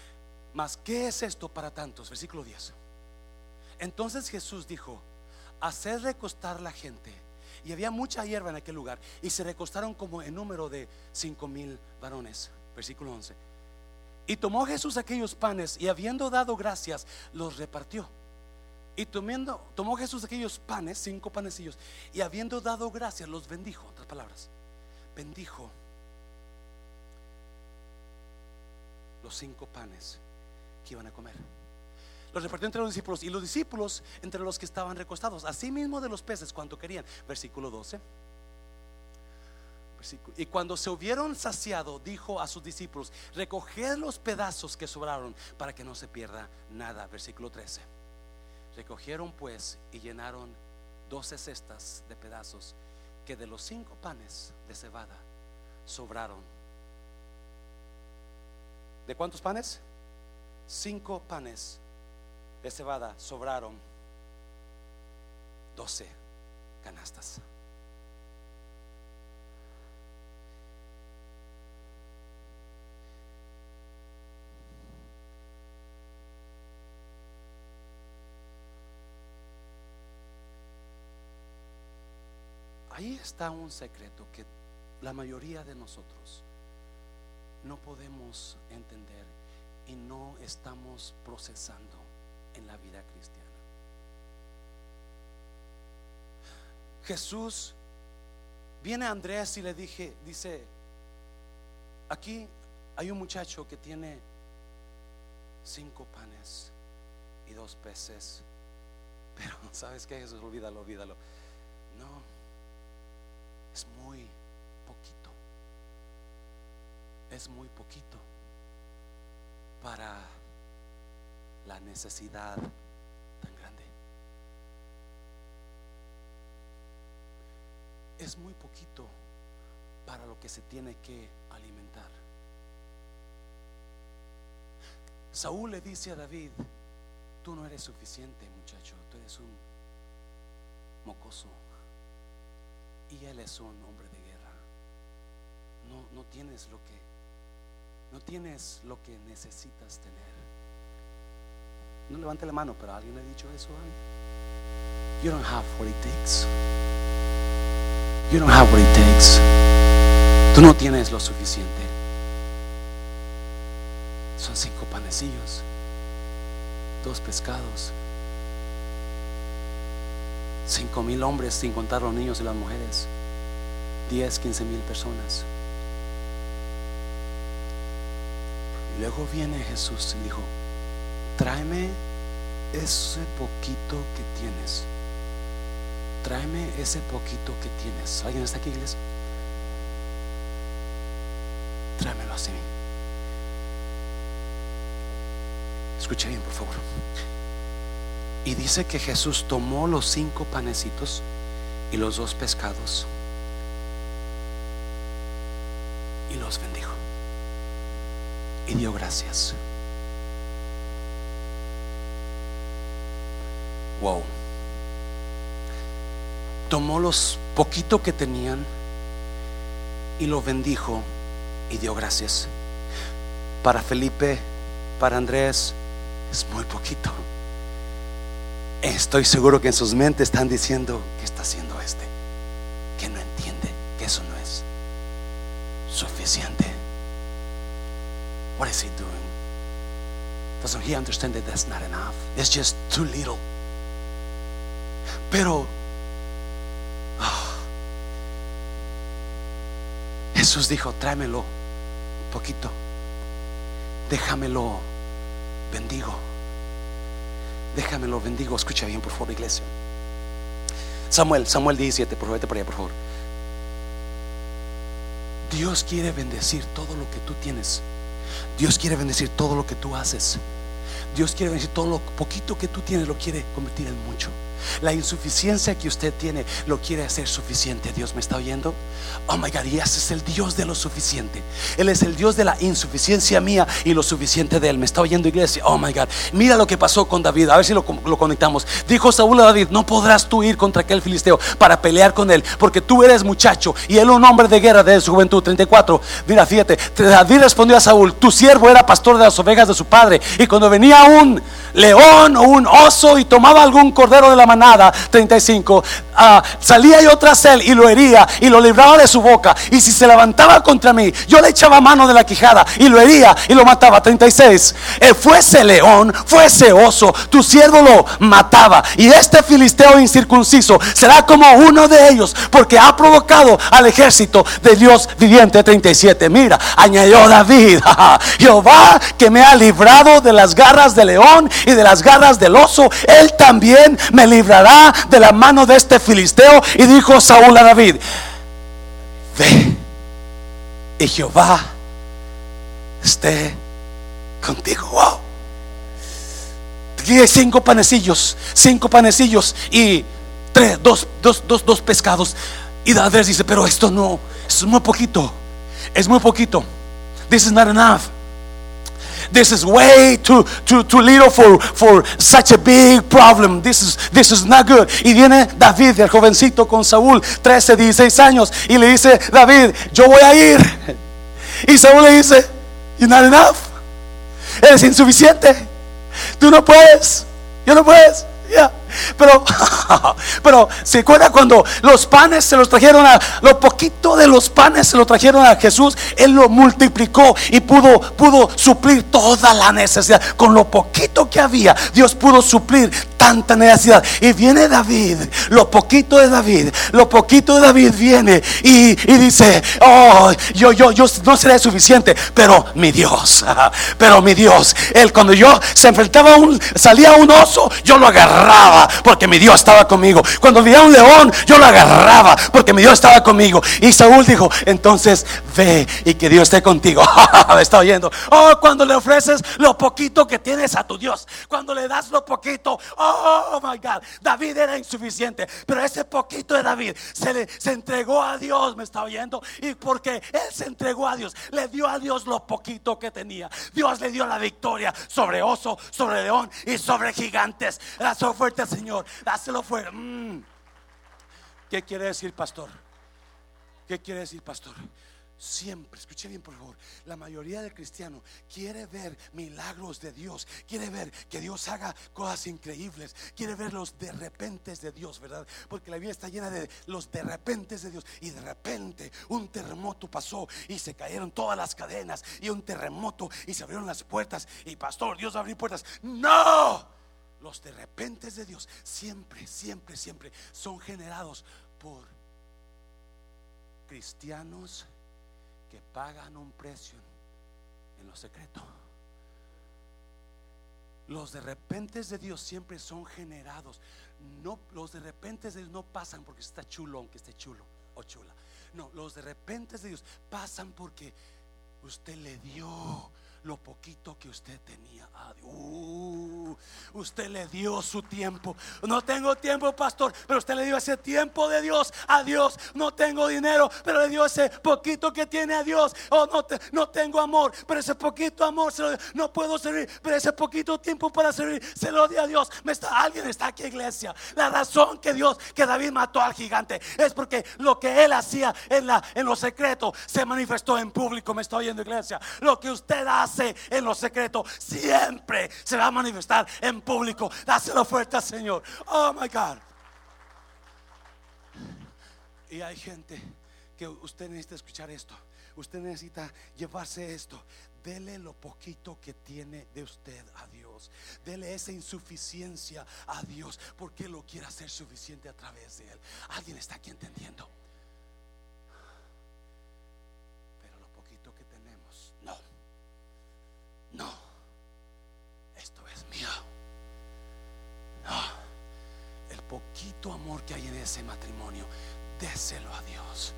S1: Más, ¿qué es esto para tantos? Versículo 10. Entonces Jesús dijo, hacer recostar la gente. Y había mucha hierba en aquel lugar. Y se recostaron como en número de cinco mil varones. Versículo 11. Y tomó Jesús aquellos panes y habiendo dado gracias, los repartió y tomando, tomó Jesús aquellos panes, cinco panecillos, y habiendo dado gracias, los bendijo. En otras palabras, bendijo los cinco panes que iban a comer. Los repartió entre los discípulos y los discípulos entre los que estaban recostados, asimismo de los peces, cuanto querían. Versículo 12. Y cuando se hubieron saciado, dijo a sus discípulos: Recoged los pedazos que sobraron para que no se pierda nada. Versículo 13. Recogieron pues y llenaron doce cestas de pedazos que de los cinco panes de cebada sobraron. ¿De cuántos panes? Cinco panes de cebada sobraron doce canastas. Ahí está un secreto que la mayoría de nosotros no podemos entender y no estamos procesando en la vida cristiana. Jesús viene a Andrés y le dije, dice, aquí hay un muchacho que tiene cinco panes y dos peces. Pero, ¿sabes qué? Jesús, olvídalo, olvídalo. No, es muy poquito. Es muy poquito para la necesidad tan grande. Es muy poquito para lo que se tiene que alimentar. Saúl le dice a David, tú no eres suficiente muchacho, tú eres un mocoso y él es un hombre de guerra. No, no tienes lo que no tienes lo que necesitas tener. No levante la mano, pero alguien ha dicho eso a You don't have what it takes. You don't have what it takes. Tú no tienes lo suficiente. Son cinco panecillos, dos pescados. Cinco mil hombres sin contar los niños y las mujeres. Diez, quince mil personas. Y luego viene Jesús y dijo, tráeme ese poquito que tienes. Tráeme ese poquito que tienes. ¿Alguien está aquí, iglesia? Tráemelo así. Escuche bien, por favor. Y dice que Jesús tomó los cinco panecitos y los dos pescados y los bendijo. Y dio gracias. Wow. Tomó los poquito que tenían y lo bendijo y dio gracias. Para Felipe, para Andrés, es muy poquito. Estoy seguro que en sus mentes están diciendo, ¿qué está haciendo este? Que no entiende que eso no es suficiente. What is he doing? Doesn't he understand that that's not enough? It's just too little. Pero ah, Jesús dijo, tráemelo un poquito. Déjamelo bendigo. Déjamelo bendigo. Escucha bien, por favor, iglesia. Samuel, Samuel 17, por favor, vete por allá, por favor. Dios quiere bendecir todo lo que tú tienes. Dios quiere bendecir todo lo que tú haces. Dios quiere bendecir todo lo poquito que tú tienes, lo quiere convertir en mucho. La insuficiencia que usted tiene lo quiere hacer suficiente. Dios me está oyendo. Oh my God, y ese es el Dios de lo suficiente. Él es el Dios de la insuficiencia mía y lo suficiente de Él. Me está oyendo, iglesia. Oh my God, mira lo que pasó con David. A ver si lo, lo conectamos. Dijo Saúl a David: No podrás tú ir contra aquel filisteo para pelear con él, porque tú eres muchacho y él un hombre de guerra de su juventud. 34. Mira, fíjate. David respondió a Saúl: Tu siervo era pastor de las ovejas de su padre, y cuando venía un león o un oso y tomaba algún cordero de la manada, 35, ah, salía yo tras él y lo hería y lo libraba de su boca. Y si se levantaba contra mí, yo le echaba mano de la quijada y lo hería y lo mataba. 36, eh, fuese león, fuese oso, tu siervo lo mataba. Y este filisteo incircunciso será como uno de ellos, porque ha provocado al ejército de Dios viviente. 37, mira, añadió David, Jehová que me ha librado de las garras del león y de las garras del oso, él también me librará de la mano de este filisteo. Y dijo Saúl a David, ve y Jehová esté contigo. Wow. Cinco panecillos, cinco panecillos y tres, dos, dos, dos, dos pescados. Y David dice, pero esto no, es muy poquito, es muy poquito. This is not enough. This is way too, too, too little for, for such a big problem. This is, this is not good. Y viene David, el jovencito con Saúl, 13, 16 años, y le dice, David, yo voy a ir. Y Saúl le dice, you're not enough. Eres insuficiente. Tú no puedes. Yo no puedes. Yeah. Pero, pero se acuerda cuando los panes se los trajeron a, lo poquito de los panes se lo trajeron a Jesús, Él lo multiplicó y pudo, pudo suplir toda la necesidad. Con lo poquito que había, Dios pudo suplir tanta necesidad. Y viene David, lo poquito de David, lo poquito de David viene y, dice, oh, yo, yo, yo no seré suficiente, pero mi Dios, pero mi Dios, Él cuando yo se enfrentaba a un, salía un oso, yo lo agarraba porque mi Dios estaba conmigo. Cuando veía un león, yo lo agarraba porque mi Dios estaba conmigo. Y Saúl dijo, entonces ve y que Dios esté contigo. Me está oyendo. Oh, cuando le ofreces lo poquito que tienes a tu Dios, cuando le das lo poquito, oh my God, David era insuficiente, pero ese poquito de David se le se entregó a Dios, me está oyendo, y porque él se entregó a Dios, le dio a Dios lo poquito que tenía. Dios le dio la victoria sobre oso, sobre león y sobre gigantes. La fuerte, Señor, dáselo fuera. Mm. ¿Qué quiere decir, pastor? ¿Qué quiere decir, pastor? Siempre, escuche bien por favor, la mayoría del cristiano quiere ver milagros de Dios, quiere ver que Dios haga cosas increíbles, quiere ver los de repente de Dios, ¿verdad? Porque la vida está llena de los de repente de Dios y de repente un terremoto pasó y se cayeron todas las cadenas y un terremoto y se abrieron las puertas y pastor, Dios abrió puertas. No, los de repente de Dios siempre, siempre, siempre son generados por cristianos que pagan un precio en lo secreto. Los de repente de Dios siempre son generados. No, los de repente de Dios no pasan porque está chulo, aunque esté chulo o chula. No, los de repente de Dios pasan porque usted le dio lo poquito que usted tenía a Dios. Uh, usted le dio su tiempo. No tengo tiempo, pastor, pero usted le dio ese tiempo de Dios a Dios. No tengo dinero, pero le dio ese poquito que tiene a Dios. Oh, no, no tengo amor, pero ese poquito amor se lo, no puedo servir, pero ese poquito tiempo para servir se lo dio a Dios. Me está, alguien está aquí, iglesia. La razón que Dios, que David mató al gigante, es porque lo que él hacía en, la, en lo secreto se manifestó en público. Me está oyendo, iglesia. Lo que usted hace en lo secreto siempre se va a manifestar en público. Dáselo fuerte al Señor. Oh my God. Y hay gente que usted necesita escuchar esto. Usted necesita llevarse esto. Dele lo poquito que tiene de usted a Dios. Dele esa insuficiencia a Dios. Porque lo quiere hacer suficiente a través de Él. Alguien está aquí entendiendo. No. Esto es mío. No. El poquito amor que hay en ese matrimonio, déselo a Dios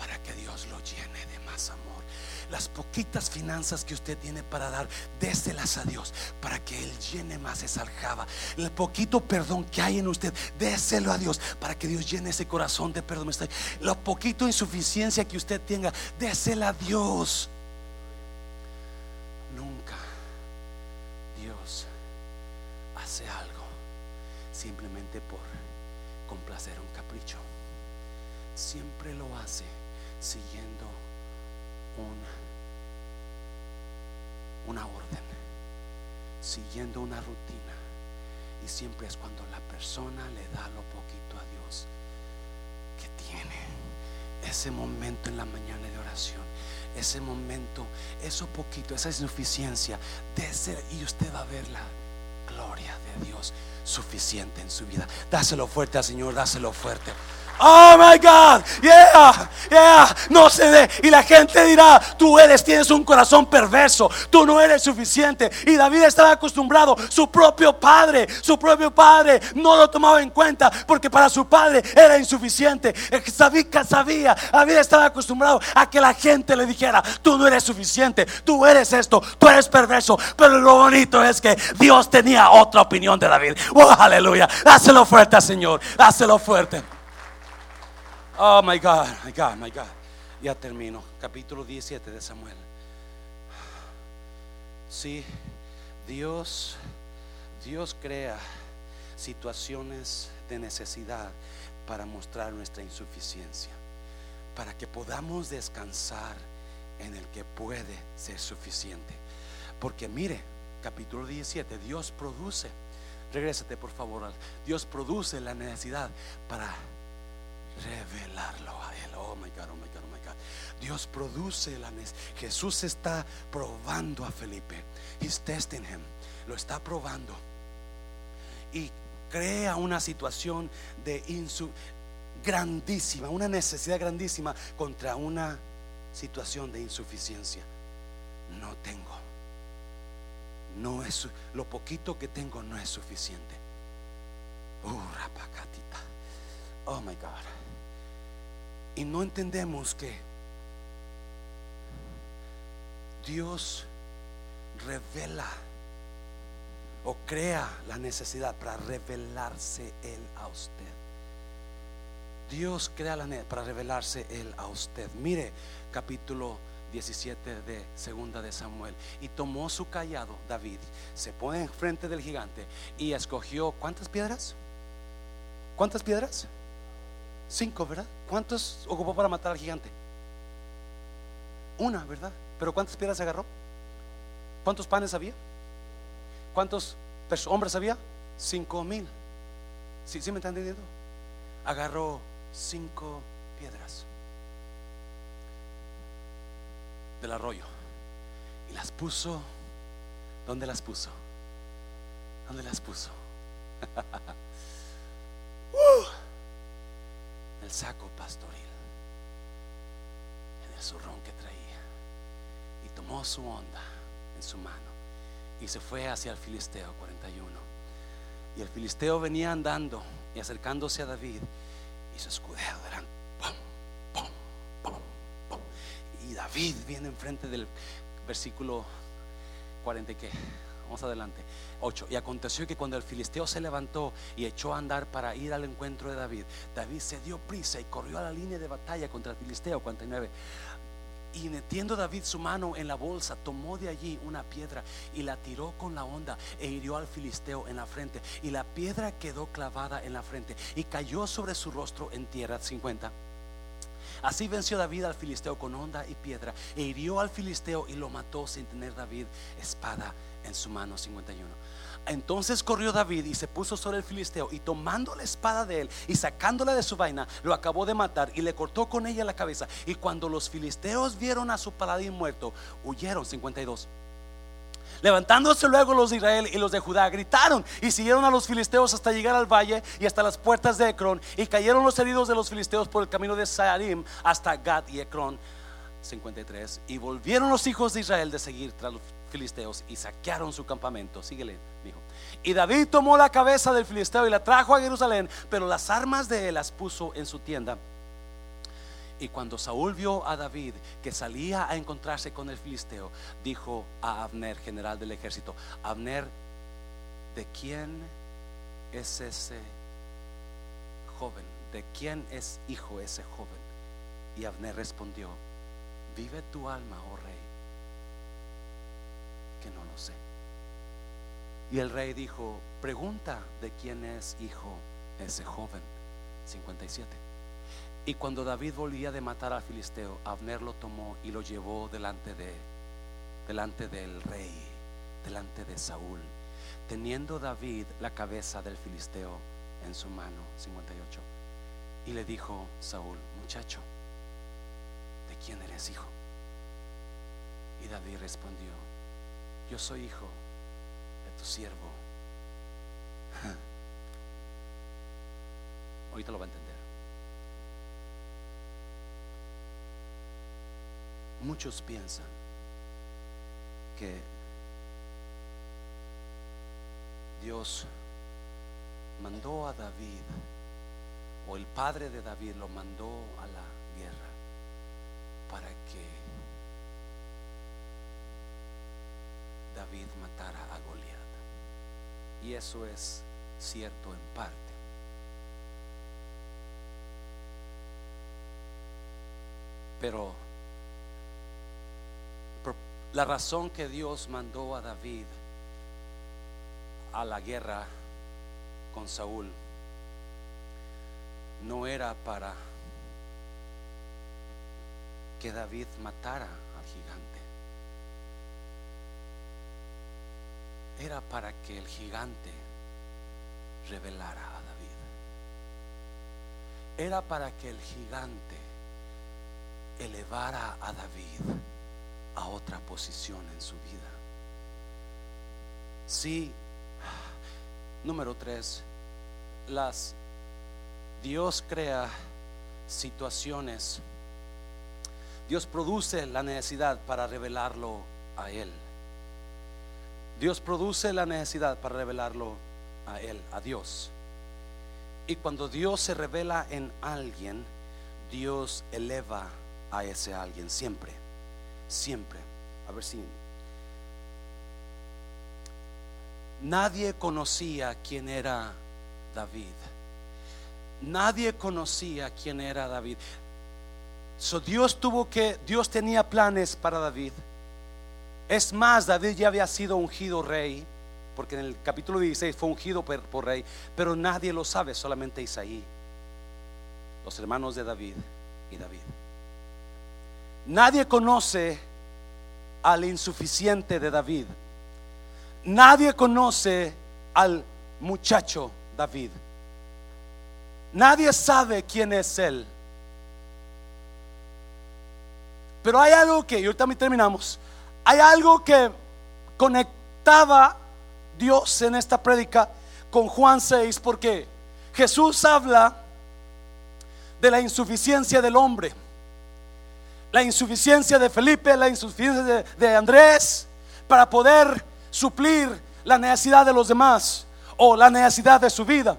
S1: para que Dios lo llene de más amor. Las poquitas finanzas que usted tiene para dar, déselas a Dios para que Él llene más esa aljaba. El poquito perdón que hay en usted, déselo a Dios para que Dios llene ese corazón de perdón. Lo poquito insuficiencia que usted tenga, désela a Dios. Nunca Dios hace algo simplemente por complacer un capricho. Siempre lo hace siguiendo una orden, siguiendo una rutina. Y siempre es cuando la persona le da lo poquito a Dios que tiene. Ese momento en la mañana de oración, ese momento, eso poquito, esa insuficiencia, y usted va a ver la gloria de Dios suficiente en su vida. Dáselo fuerte al Señor, dáselo fuerte. Oh my God, yeah, yeah, no se dé. Y la gente dirá: Tú eres, tienes un corazón perverso, tú no eres suficiente. Y David estaba acostumbrado, su propio padre, su propio padre no lo tomaba en cuenta porque para su padre era insuficiente. David sabía, David estaba acostumbrado a que la gente le dijera: Tú no eres suficiente, tú eres esto, tú eres perverso. Pero lo bonito es que Dios tenía otra opinión de David. Oh, aleluya, dáselo fuerte, Señor, dáselo fuerte. Oh my God, my God, my God. Ya termino. Capítulo 17 de Samuel. Sí, Dios, Dios crea situaciones de necesidad para mostrar nuestra insuficiencia, para que podamos descansar en el que puede ser suficiente. Porque mire, capítulo 17, Dios produce, regrésate por favor, Dios produce la necesidad para revelarlo a Él. Oh my God, oh my God, oh my God. Dios produce la Jesús está probando a Felipe. He's testing him. Lo está probando. Y crea una situación de insu grandísima, una necesidad grandísima contra una situación de insuficiencia. No tengo. No es lo poquito que tengo no es suficiente. Uh, oh my God. Y no entendemos que Dios revela o crea la necesidad para revelarse Él a usted. Dios crea la necesidad para revelarse Él a usted. Mire capítulo 17 de segunda de Samuel. Y tomó su callado, David, se pone enfrente del gigante y escogió, ¿cuántas piedras? ¿Cuántas piedras? Cinco, ¿verdad? ¿Cuántos ocupó para matar al gigante? Una, ¿verdad? Pero ¿cuántas piedras agarró? ¿Cuántos panes había? ¿Cuántos hombres había? Cinco mil. ¿Sí, ¿Sí me están entendiendo? Agarró cinco piedras del arroyo y las puso. ¿Dónde las puso? ¿Dónde las puso? uh el saco pastoril, en el zurrón que traía, y tomó su onda en su mano y se fue hacia el filisteo 41. Y el filisteo venía andando y acercándose a David y su escudero eran pum, pum, pum, Y David viene enfrente del versículo 40 y qué. Vamos adelante. 8. Y aconteció que cuando el filisteo se levantó y echó a andar para ir al encuentro de David, David se dio prisa y corrió a la línea de batalla contra el filisteo. 49. Y metiendo David su mano en la bolsa, tomó de allí una piedra y la tiró con la onda e hirió al filisteo en la frente. Y la piedra quedó clavada en la frente y cayó sobre su rostro en tierra. 50. Así venció David al filisteo con onda y piedra e hirió al filisteo y lo mató sin tener David espada en su mano. 51. Entonces corrió David y se puso sobre el filisteo y tomando la espada de él y sacándola de su vaina, lo acabó de matar y le cortó con ella la cabeza. Y cuando los filisteos vieron a su paladín muerto, huyeron 52. Levantándose luego los de Israel y los de Judá gritaron y siguieron a los filisteos hasta llegar al valle y hasta las puertas de Ecrón y cayeron los heridos de los filisteos por el camino de Saarim hasta Gad y Ecrón 53 y volvieron los hijos de Israel de seguir tras los filisteos y saquearon su campamento. Síguele, dijo. Y David tomó la cabeza del filisteo y la trajo a Jerusalén, pero las armas de él las puso en su tienda. Y cuando Saúl vio a David que salía a encontrarse con el filisteo, dijo a Abner, general del ejército, Abner, ¿de quién es ese joven? ¿De quién es hijo ese joven? Y Abner respondió, vive tu alma, oh rey, que no lo sé. Y el rey dijo, pregunta de quién es hijo ese joven. 57. Y cuando David volvía de matar al filisteo, Abner lo tomó y lo llevó delante de delante del rey, delante de Saúl, teniendo David la cabeza del filisteo en su mano. 58. Y le dijo Saúl, muchacho, ¿de quién eres hijo? Y David respondió, yo soy hijo de tu siervo. Ahorita lo va a entender. Muchos piensan que Dios mandó a David, o el padre de David lo mandó a la guerra para que David matara a Goliat. Y eso es cierto en parte. Pero la razón que Dios mandó a David a la guerra con Saúl no era para que David matara al gigante. Era para que el gigante revelara a David. Era para que el gigante elevara a David a otra posición en su vida. Sí, número tres, las Dios crea situaciones. Dios produce la necesidad para revelarlo a Él. Dios produce la necesidad para revelarlo a Él, a Dios. Y cuando Dios se revela en alguien, Dios eleva a ese alguien siempre siempre. A ver si. Nadie conocía quién era David. Nadie conocía quién era David. So Dios tuvo que, Dios tenía planes para David. Es más, David ya había sido ungido rey, porque en el capítulo 16 fue ungido por, por rey, pero nadie lo sabe, solamente Isaí, los hermanos de David y David. Nadie conoce al insuficiente de David. Nadie conoce al muchacho David. Nadie sabe quién es él. Pero hay algo que, y ahorita terminamos, hay algo que conectaba Dios en esta prédica con Juan 6, porque Jesús habla de la insuficiencia del hombre la insuficiencia de Felipe, la insuficiencia de, Andrés, para poder suplir la necesidad de los demás o la necesidad de su vida.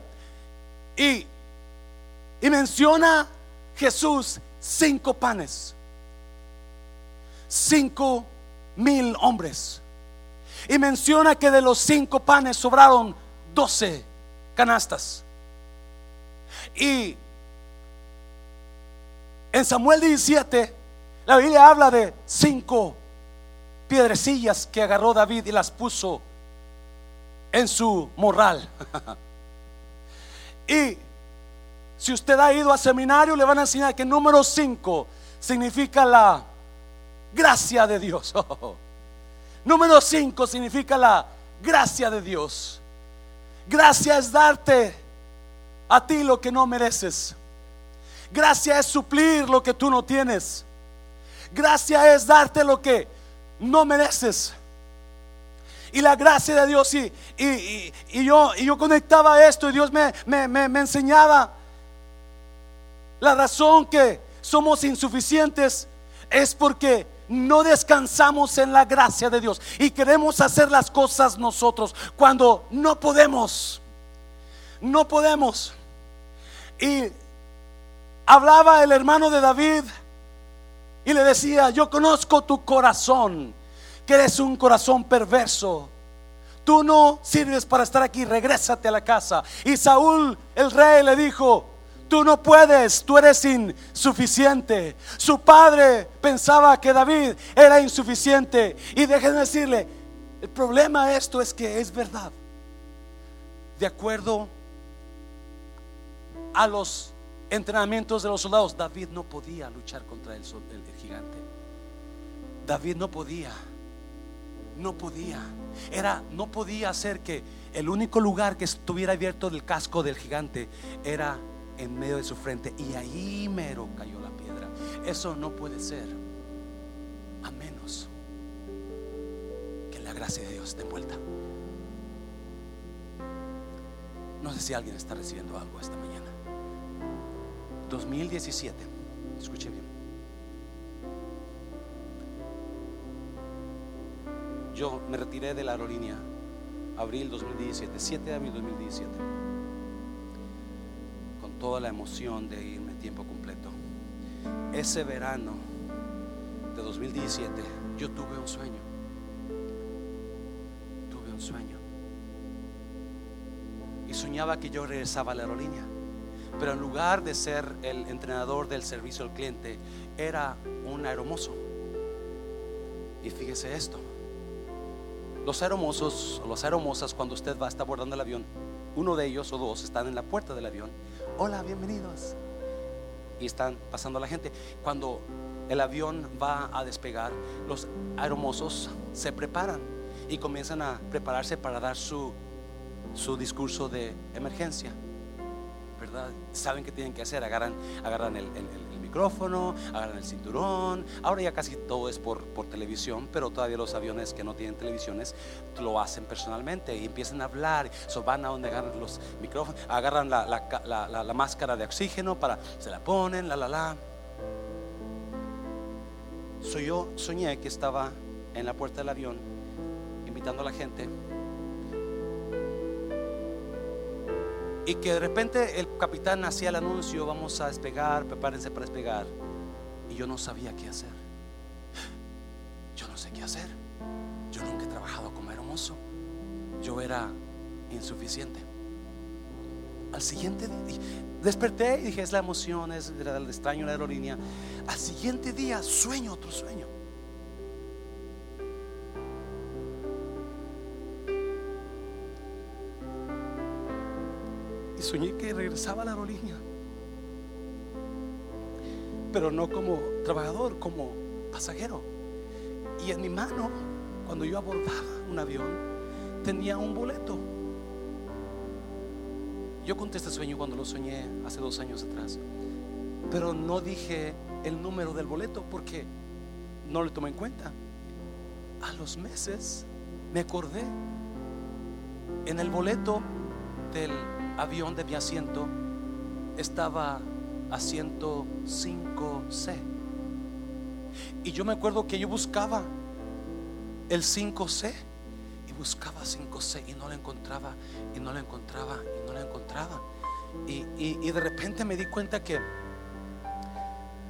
S1: Y, y menciona Jesús cinco panes, cinco mil hombres. Y menciona que de los cinco panes sobraron doce canastas. Y en Samuel 17, la Biblia habla de cinco piedrecillas que agarró David y las puso en su morral. y si usted ha ido a seminario, le van a enseñar que número 5 significa la gracia de Dios. número 5 significa la gracia de Dios. Gracia es darte a ti lo que no mereces. Gracia es suplir lo que tú no tienes. Gracia es darte lo que no mereces. Y la gracia de Dios, y, y, yo, y yo conectaba esto y Dios me, me, me enseñaba la razón que somos insuficientes es porque no descansamos en la gracia de Dios y queremos hacer las cosas nosotros cuando no podemos. No podemos. Y hablaba el hermano de David y le decía, yo conozco tu corazón, que eres un corazón perverso. Tú no sirves para estar aquí, regrésate a la casa. Y Saúl, el rey, le dijo, Tú no puedes, tú eres insuficiente. Su padre pensaba que David era insuficiente. Y déjenme decirle, el problema de esto es que es verdad. De acuerdo a los entrenamientos de los soldados, David no podía luchar contra el, gigante. David no podía. No podía. Era, no podía hacer que el único lugar que estuviera abierto del casco del gigante era en medio de su frente y ahí mero cayó la piedra. Eso no puede ser a menos que la gracia de Dios esté envuelta. No sé si alguien está recibiendo algo esta mañana. 2017, escuche bien. Yo me retiré de la aerolínea abril 2017, 7 de abril 2017 toda la emoción de irme tiempo completo. Ese verano de 2017 yo tuve un sueño. Tuve un sueño. Y soñaba que yo regresaba a la aerolínea. Pero en lugar de ser el entrenador del servicio al cliente, era un aeromozo. Y fíjese esto. Los aeromozos o las aeromosas cuando usted va a estar abordando el avión, uno de ellos o dos están en la puerta del avión hola, bienvenidos. Y están pasando la gente. Cuando el avión va a despegar, los aeromosos se preparan y comienzan a prepararse para dar su, su discurso de emergencia. Saben qué tienen que hacer, agarran, agarran el micrófono, agarran el cinturón. Ahora ya casi todo es por, televisión, pero todavía los aviones que no tienen televisiones lo hacen personalmente y empiezan a hablar. So van a donde agarran los micrófonos, agarran la, máscara de oxígeno para, se la ponen, la la la. soy yo soñé que estaba en la puerta del avión invitando a la gente Y que de repente el capitán hacía el anuncio, vamos a despegar, prepárense para despegar. Y yo no sabía qué hacer. Yo no sé qué hacer. Yo nunca he trabajado como hermoso. Yo era insuficiente. Al siguiente día, desperté y dije, es la emoción, es el extraño la aerolínea. Al siguiente día sueño otro sueño. Soñé que regresaba a la aerolínea. Pero no como trabajador, como pasajero. Y en mi mano, cuando yo abordaba un avión, tenía un boleto. Yo conté este sueño cuando lo soñé hace dos años atrás. Pero no dije el número del boleto porque no lo tomé en cuenta. A los meses me acordé en el boleto del avión de mi asiento estaba asiento 5C. Y yo me acuerdo que yo buscaba el 5C y buscaba 5C y no lo encontraba y no lo encontraba y no lo encontraba. Y, y de repente me di cuenta que,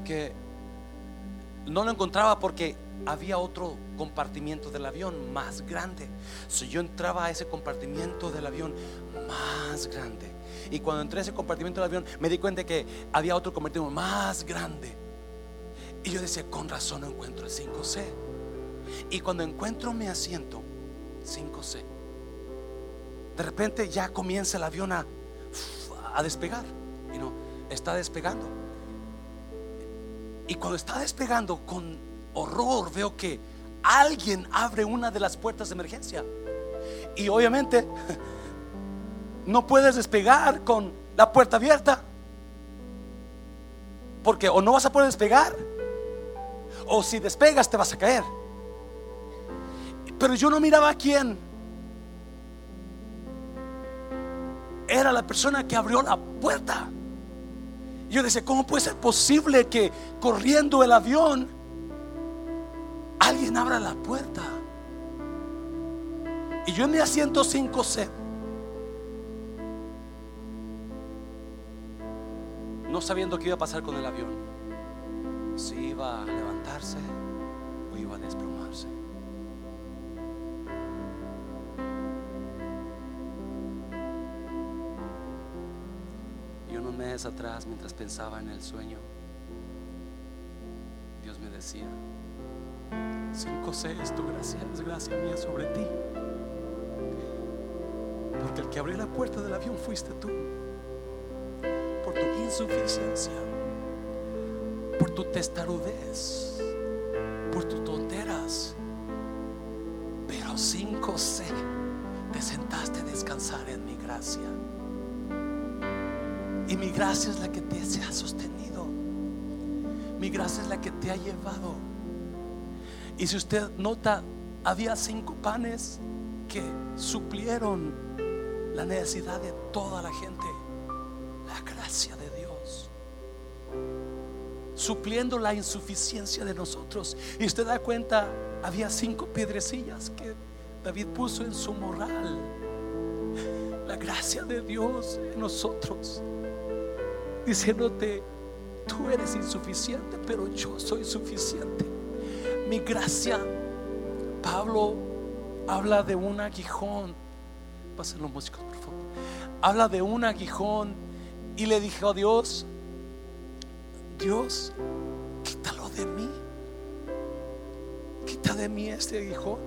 S1: que no lo encontraba porque había otro compartimiento del avión más grande. Si yo entraba a ese compartimiento del avión más grande. Y cuando entré a ese compartimiento del avión, me di cuenta que había otro compartimiento más grande. Y yo decía, con razón no encuentro el 5C. Y cuando encuentro mi asiento, 5C, de repente ya comienza el avión a, a despegar. Y no, está despegando. Y cuando está despegando, con horror veo que alguien abre una de las puertas de emergencia. Y obviamente no puedes despegar con la puerta abierta. Porque o no vas a poder despegar, o si despegas te vas a caer. Pero yo no miraba a quién. Era la persona que abrió la puerta. Yo decía, ¿cómo puede ser posible que corriendo el avión alguien abra la puerta? Y yo en mi asiento 5C, no sabiendo qué iba a pasar con el avión, si iba a levantarse o iba a desplomarse. Y unos meses atrás, mientras pensaba en el sueño, Dios me decía, 5-6 es tu gracia, es gracia mía sobre ti. Porque el que abrió la puerta del avión fuiste tú. Por tu insuficiencia, por tu testarudez, por tus tonteras. Pero 5C te sentaste a descansar en mi gracia. Y mi gracia es la que te ha sostenido. Mi gracia es la que te ha llevado. Y si usted nota, había cinco panes que suplieron la necesidad de toda la gente. La gracia de Dios. Supliendo la insuficiencia de nosotros. Y usted da cuenta, había cinco piedrecillas que David puso en su moral. La gracia de Dios en nosotros. Diciéndote, tú eres insuficiente, pero yo soy suficiente. Mi gracia. Pablo habla de un aguijón. Pasen los músicos, por favor. Habla de un aguijón y le dijo a Dios, Dios, quítalo de mí. Quita de mí este aguijón.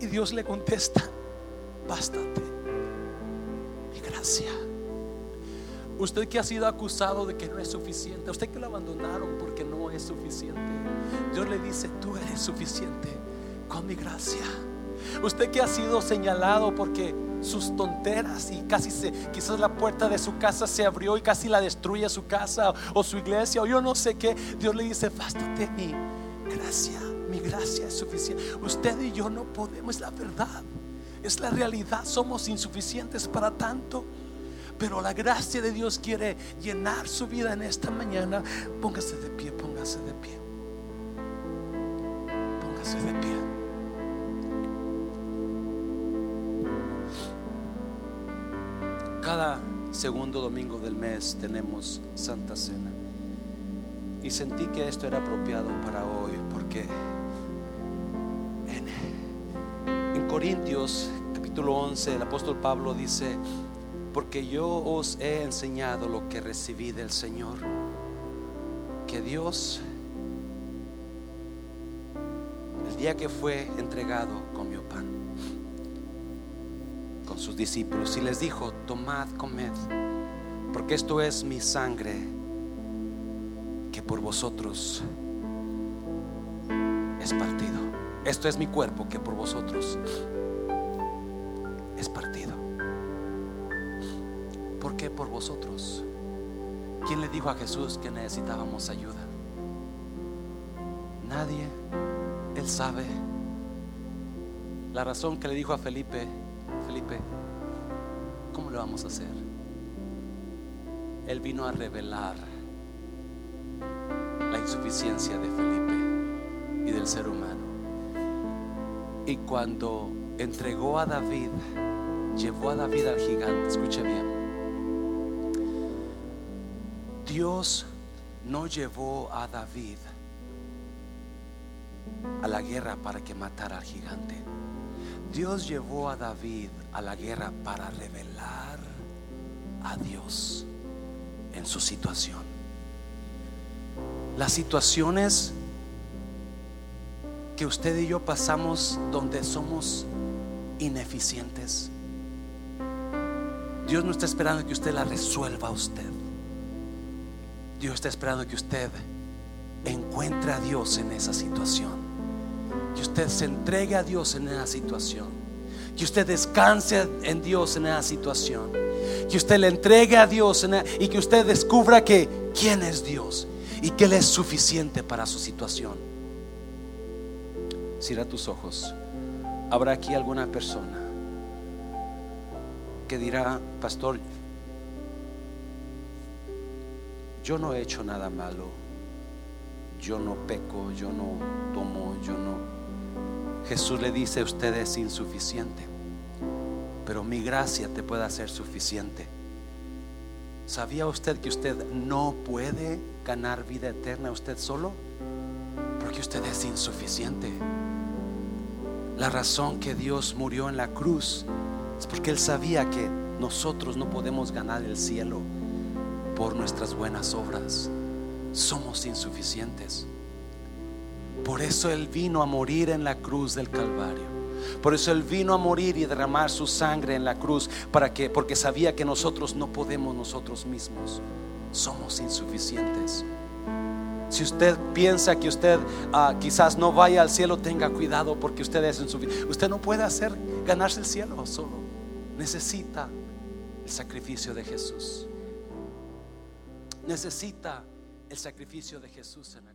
S1: Y Dios le contesta, bástate. Mi gracia. Usted que ha sido acusado de que no es suficiente, usted que lo abandonaron porque no es suficiente, Dios le dice, tú eres suficiente con mi gracia. Usted que ha sido señalado porque sus tonteras y casi se, quizás la puerta de su casa se abrió y casi la destruye su casa o su iglesia o yo no sé qué, Dios le dice, bástate mi gracia, mi gracia es suficiente. Usted y yo no podemos, es la verdad, es la realidad, somos insuficientes para tanto. Pero la gracia de Dios quiere llenar su vida en esta mañana. Póngase de pie, póngase de pie. Póngase de pie. Cada segundo domingo del mes tenemos Santa Cena. Y sentí que esto era apropiado para hoy porque en, en Corintios capítulo 11 el apóstol Pablo dice, porque yo os he enseñado lo que recibí del Señor, que Dios, el día que fue entregado, comió pan con sus discípulos y les dijo, tomad, comed, porque esto es mi sangre que por vosotros es partido. Esto es mi cuerpo que por vosotros ¿Por vosotros? ¿Quién le dijo a Jesús que necesitábamos ayuda? Nadie. Él sabe. La razón que le dijo a Felipe, Felipe, ¿cómo lo vamos a hacer? Él vino a revelar la insuficiencia de Felipe y del ser humano. Y cuando entregó a David, llevó a David al gigante, escuche bien. Dios no llevó a David a la guerra para que matara al gigante. Dios llevó a David a la guerra para revelar a Dios en su situación. Las situaciones que usted y yo pasamos donde somos ineficientes. Dios no está esperando que usted la resuelva a usted. Dios está esperando que usted encuentre a Dios en esa situación. Que usted se entregue a Dios en esa situación. Que usted descanse en Dios en esa situación. Que usted le entregue a Dios y que usted descubra que quién es Dios y que Él es suficiente para su situación. Cierra tus ojos. Habrá aquí alguna persona que dirá, pastor, yo no he hecho nada malo, yo no peco, yo no tomo, yo no... Jesús le dice, usted es insuficiente, pero mi gracia te puede hacer suficiente. ¿Sabía usted que usted no puede ganar vida eterna usted solo? Porque usted es insuficiente. La razón que Dios murió en la cruz es porque Él sabía que nosotros no podemos ganar el cielo por nuestras buenas obras. Somos insuficientes. Por eso Él vino a morir en la cruz del Calvario. Por eso Él vino a morir y derramar su sangre en la cruz para que, porque sabía que nosotros no podemos nosotros mismos. Somos insuficientes. Si usted piensa que usted ah, quizás no vaya al cielo, tenga cuidado porque usted es insuficiente. Usted no puede hacer ganarse el cielo solo. Necesita el sacrificio de Jesús. Necesita el sacrificio de Jesús en la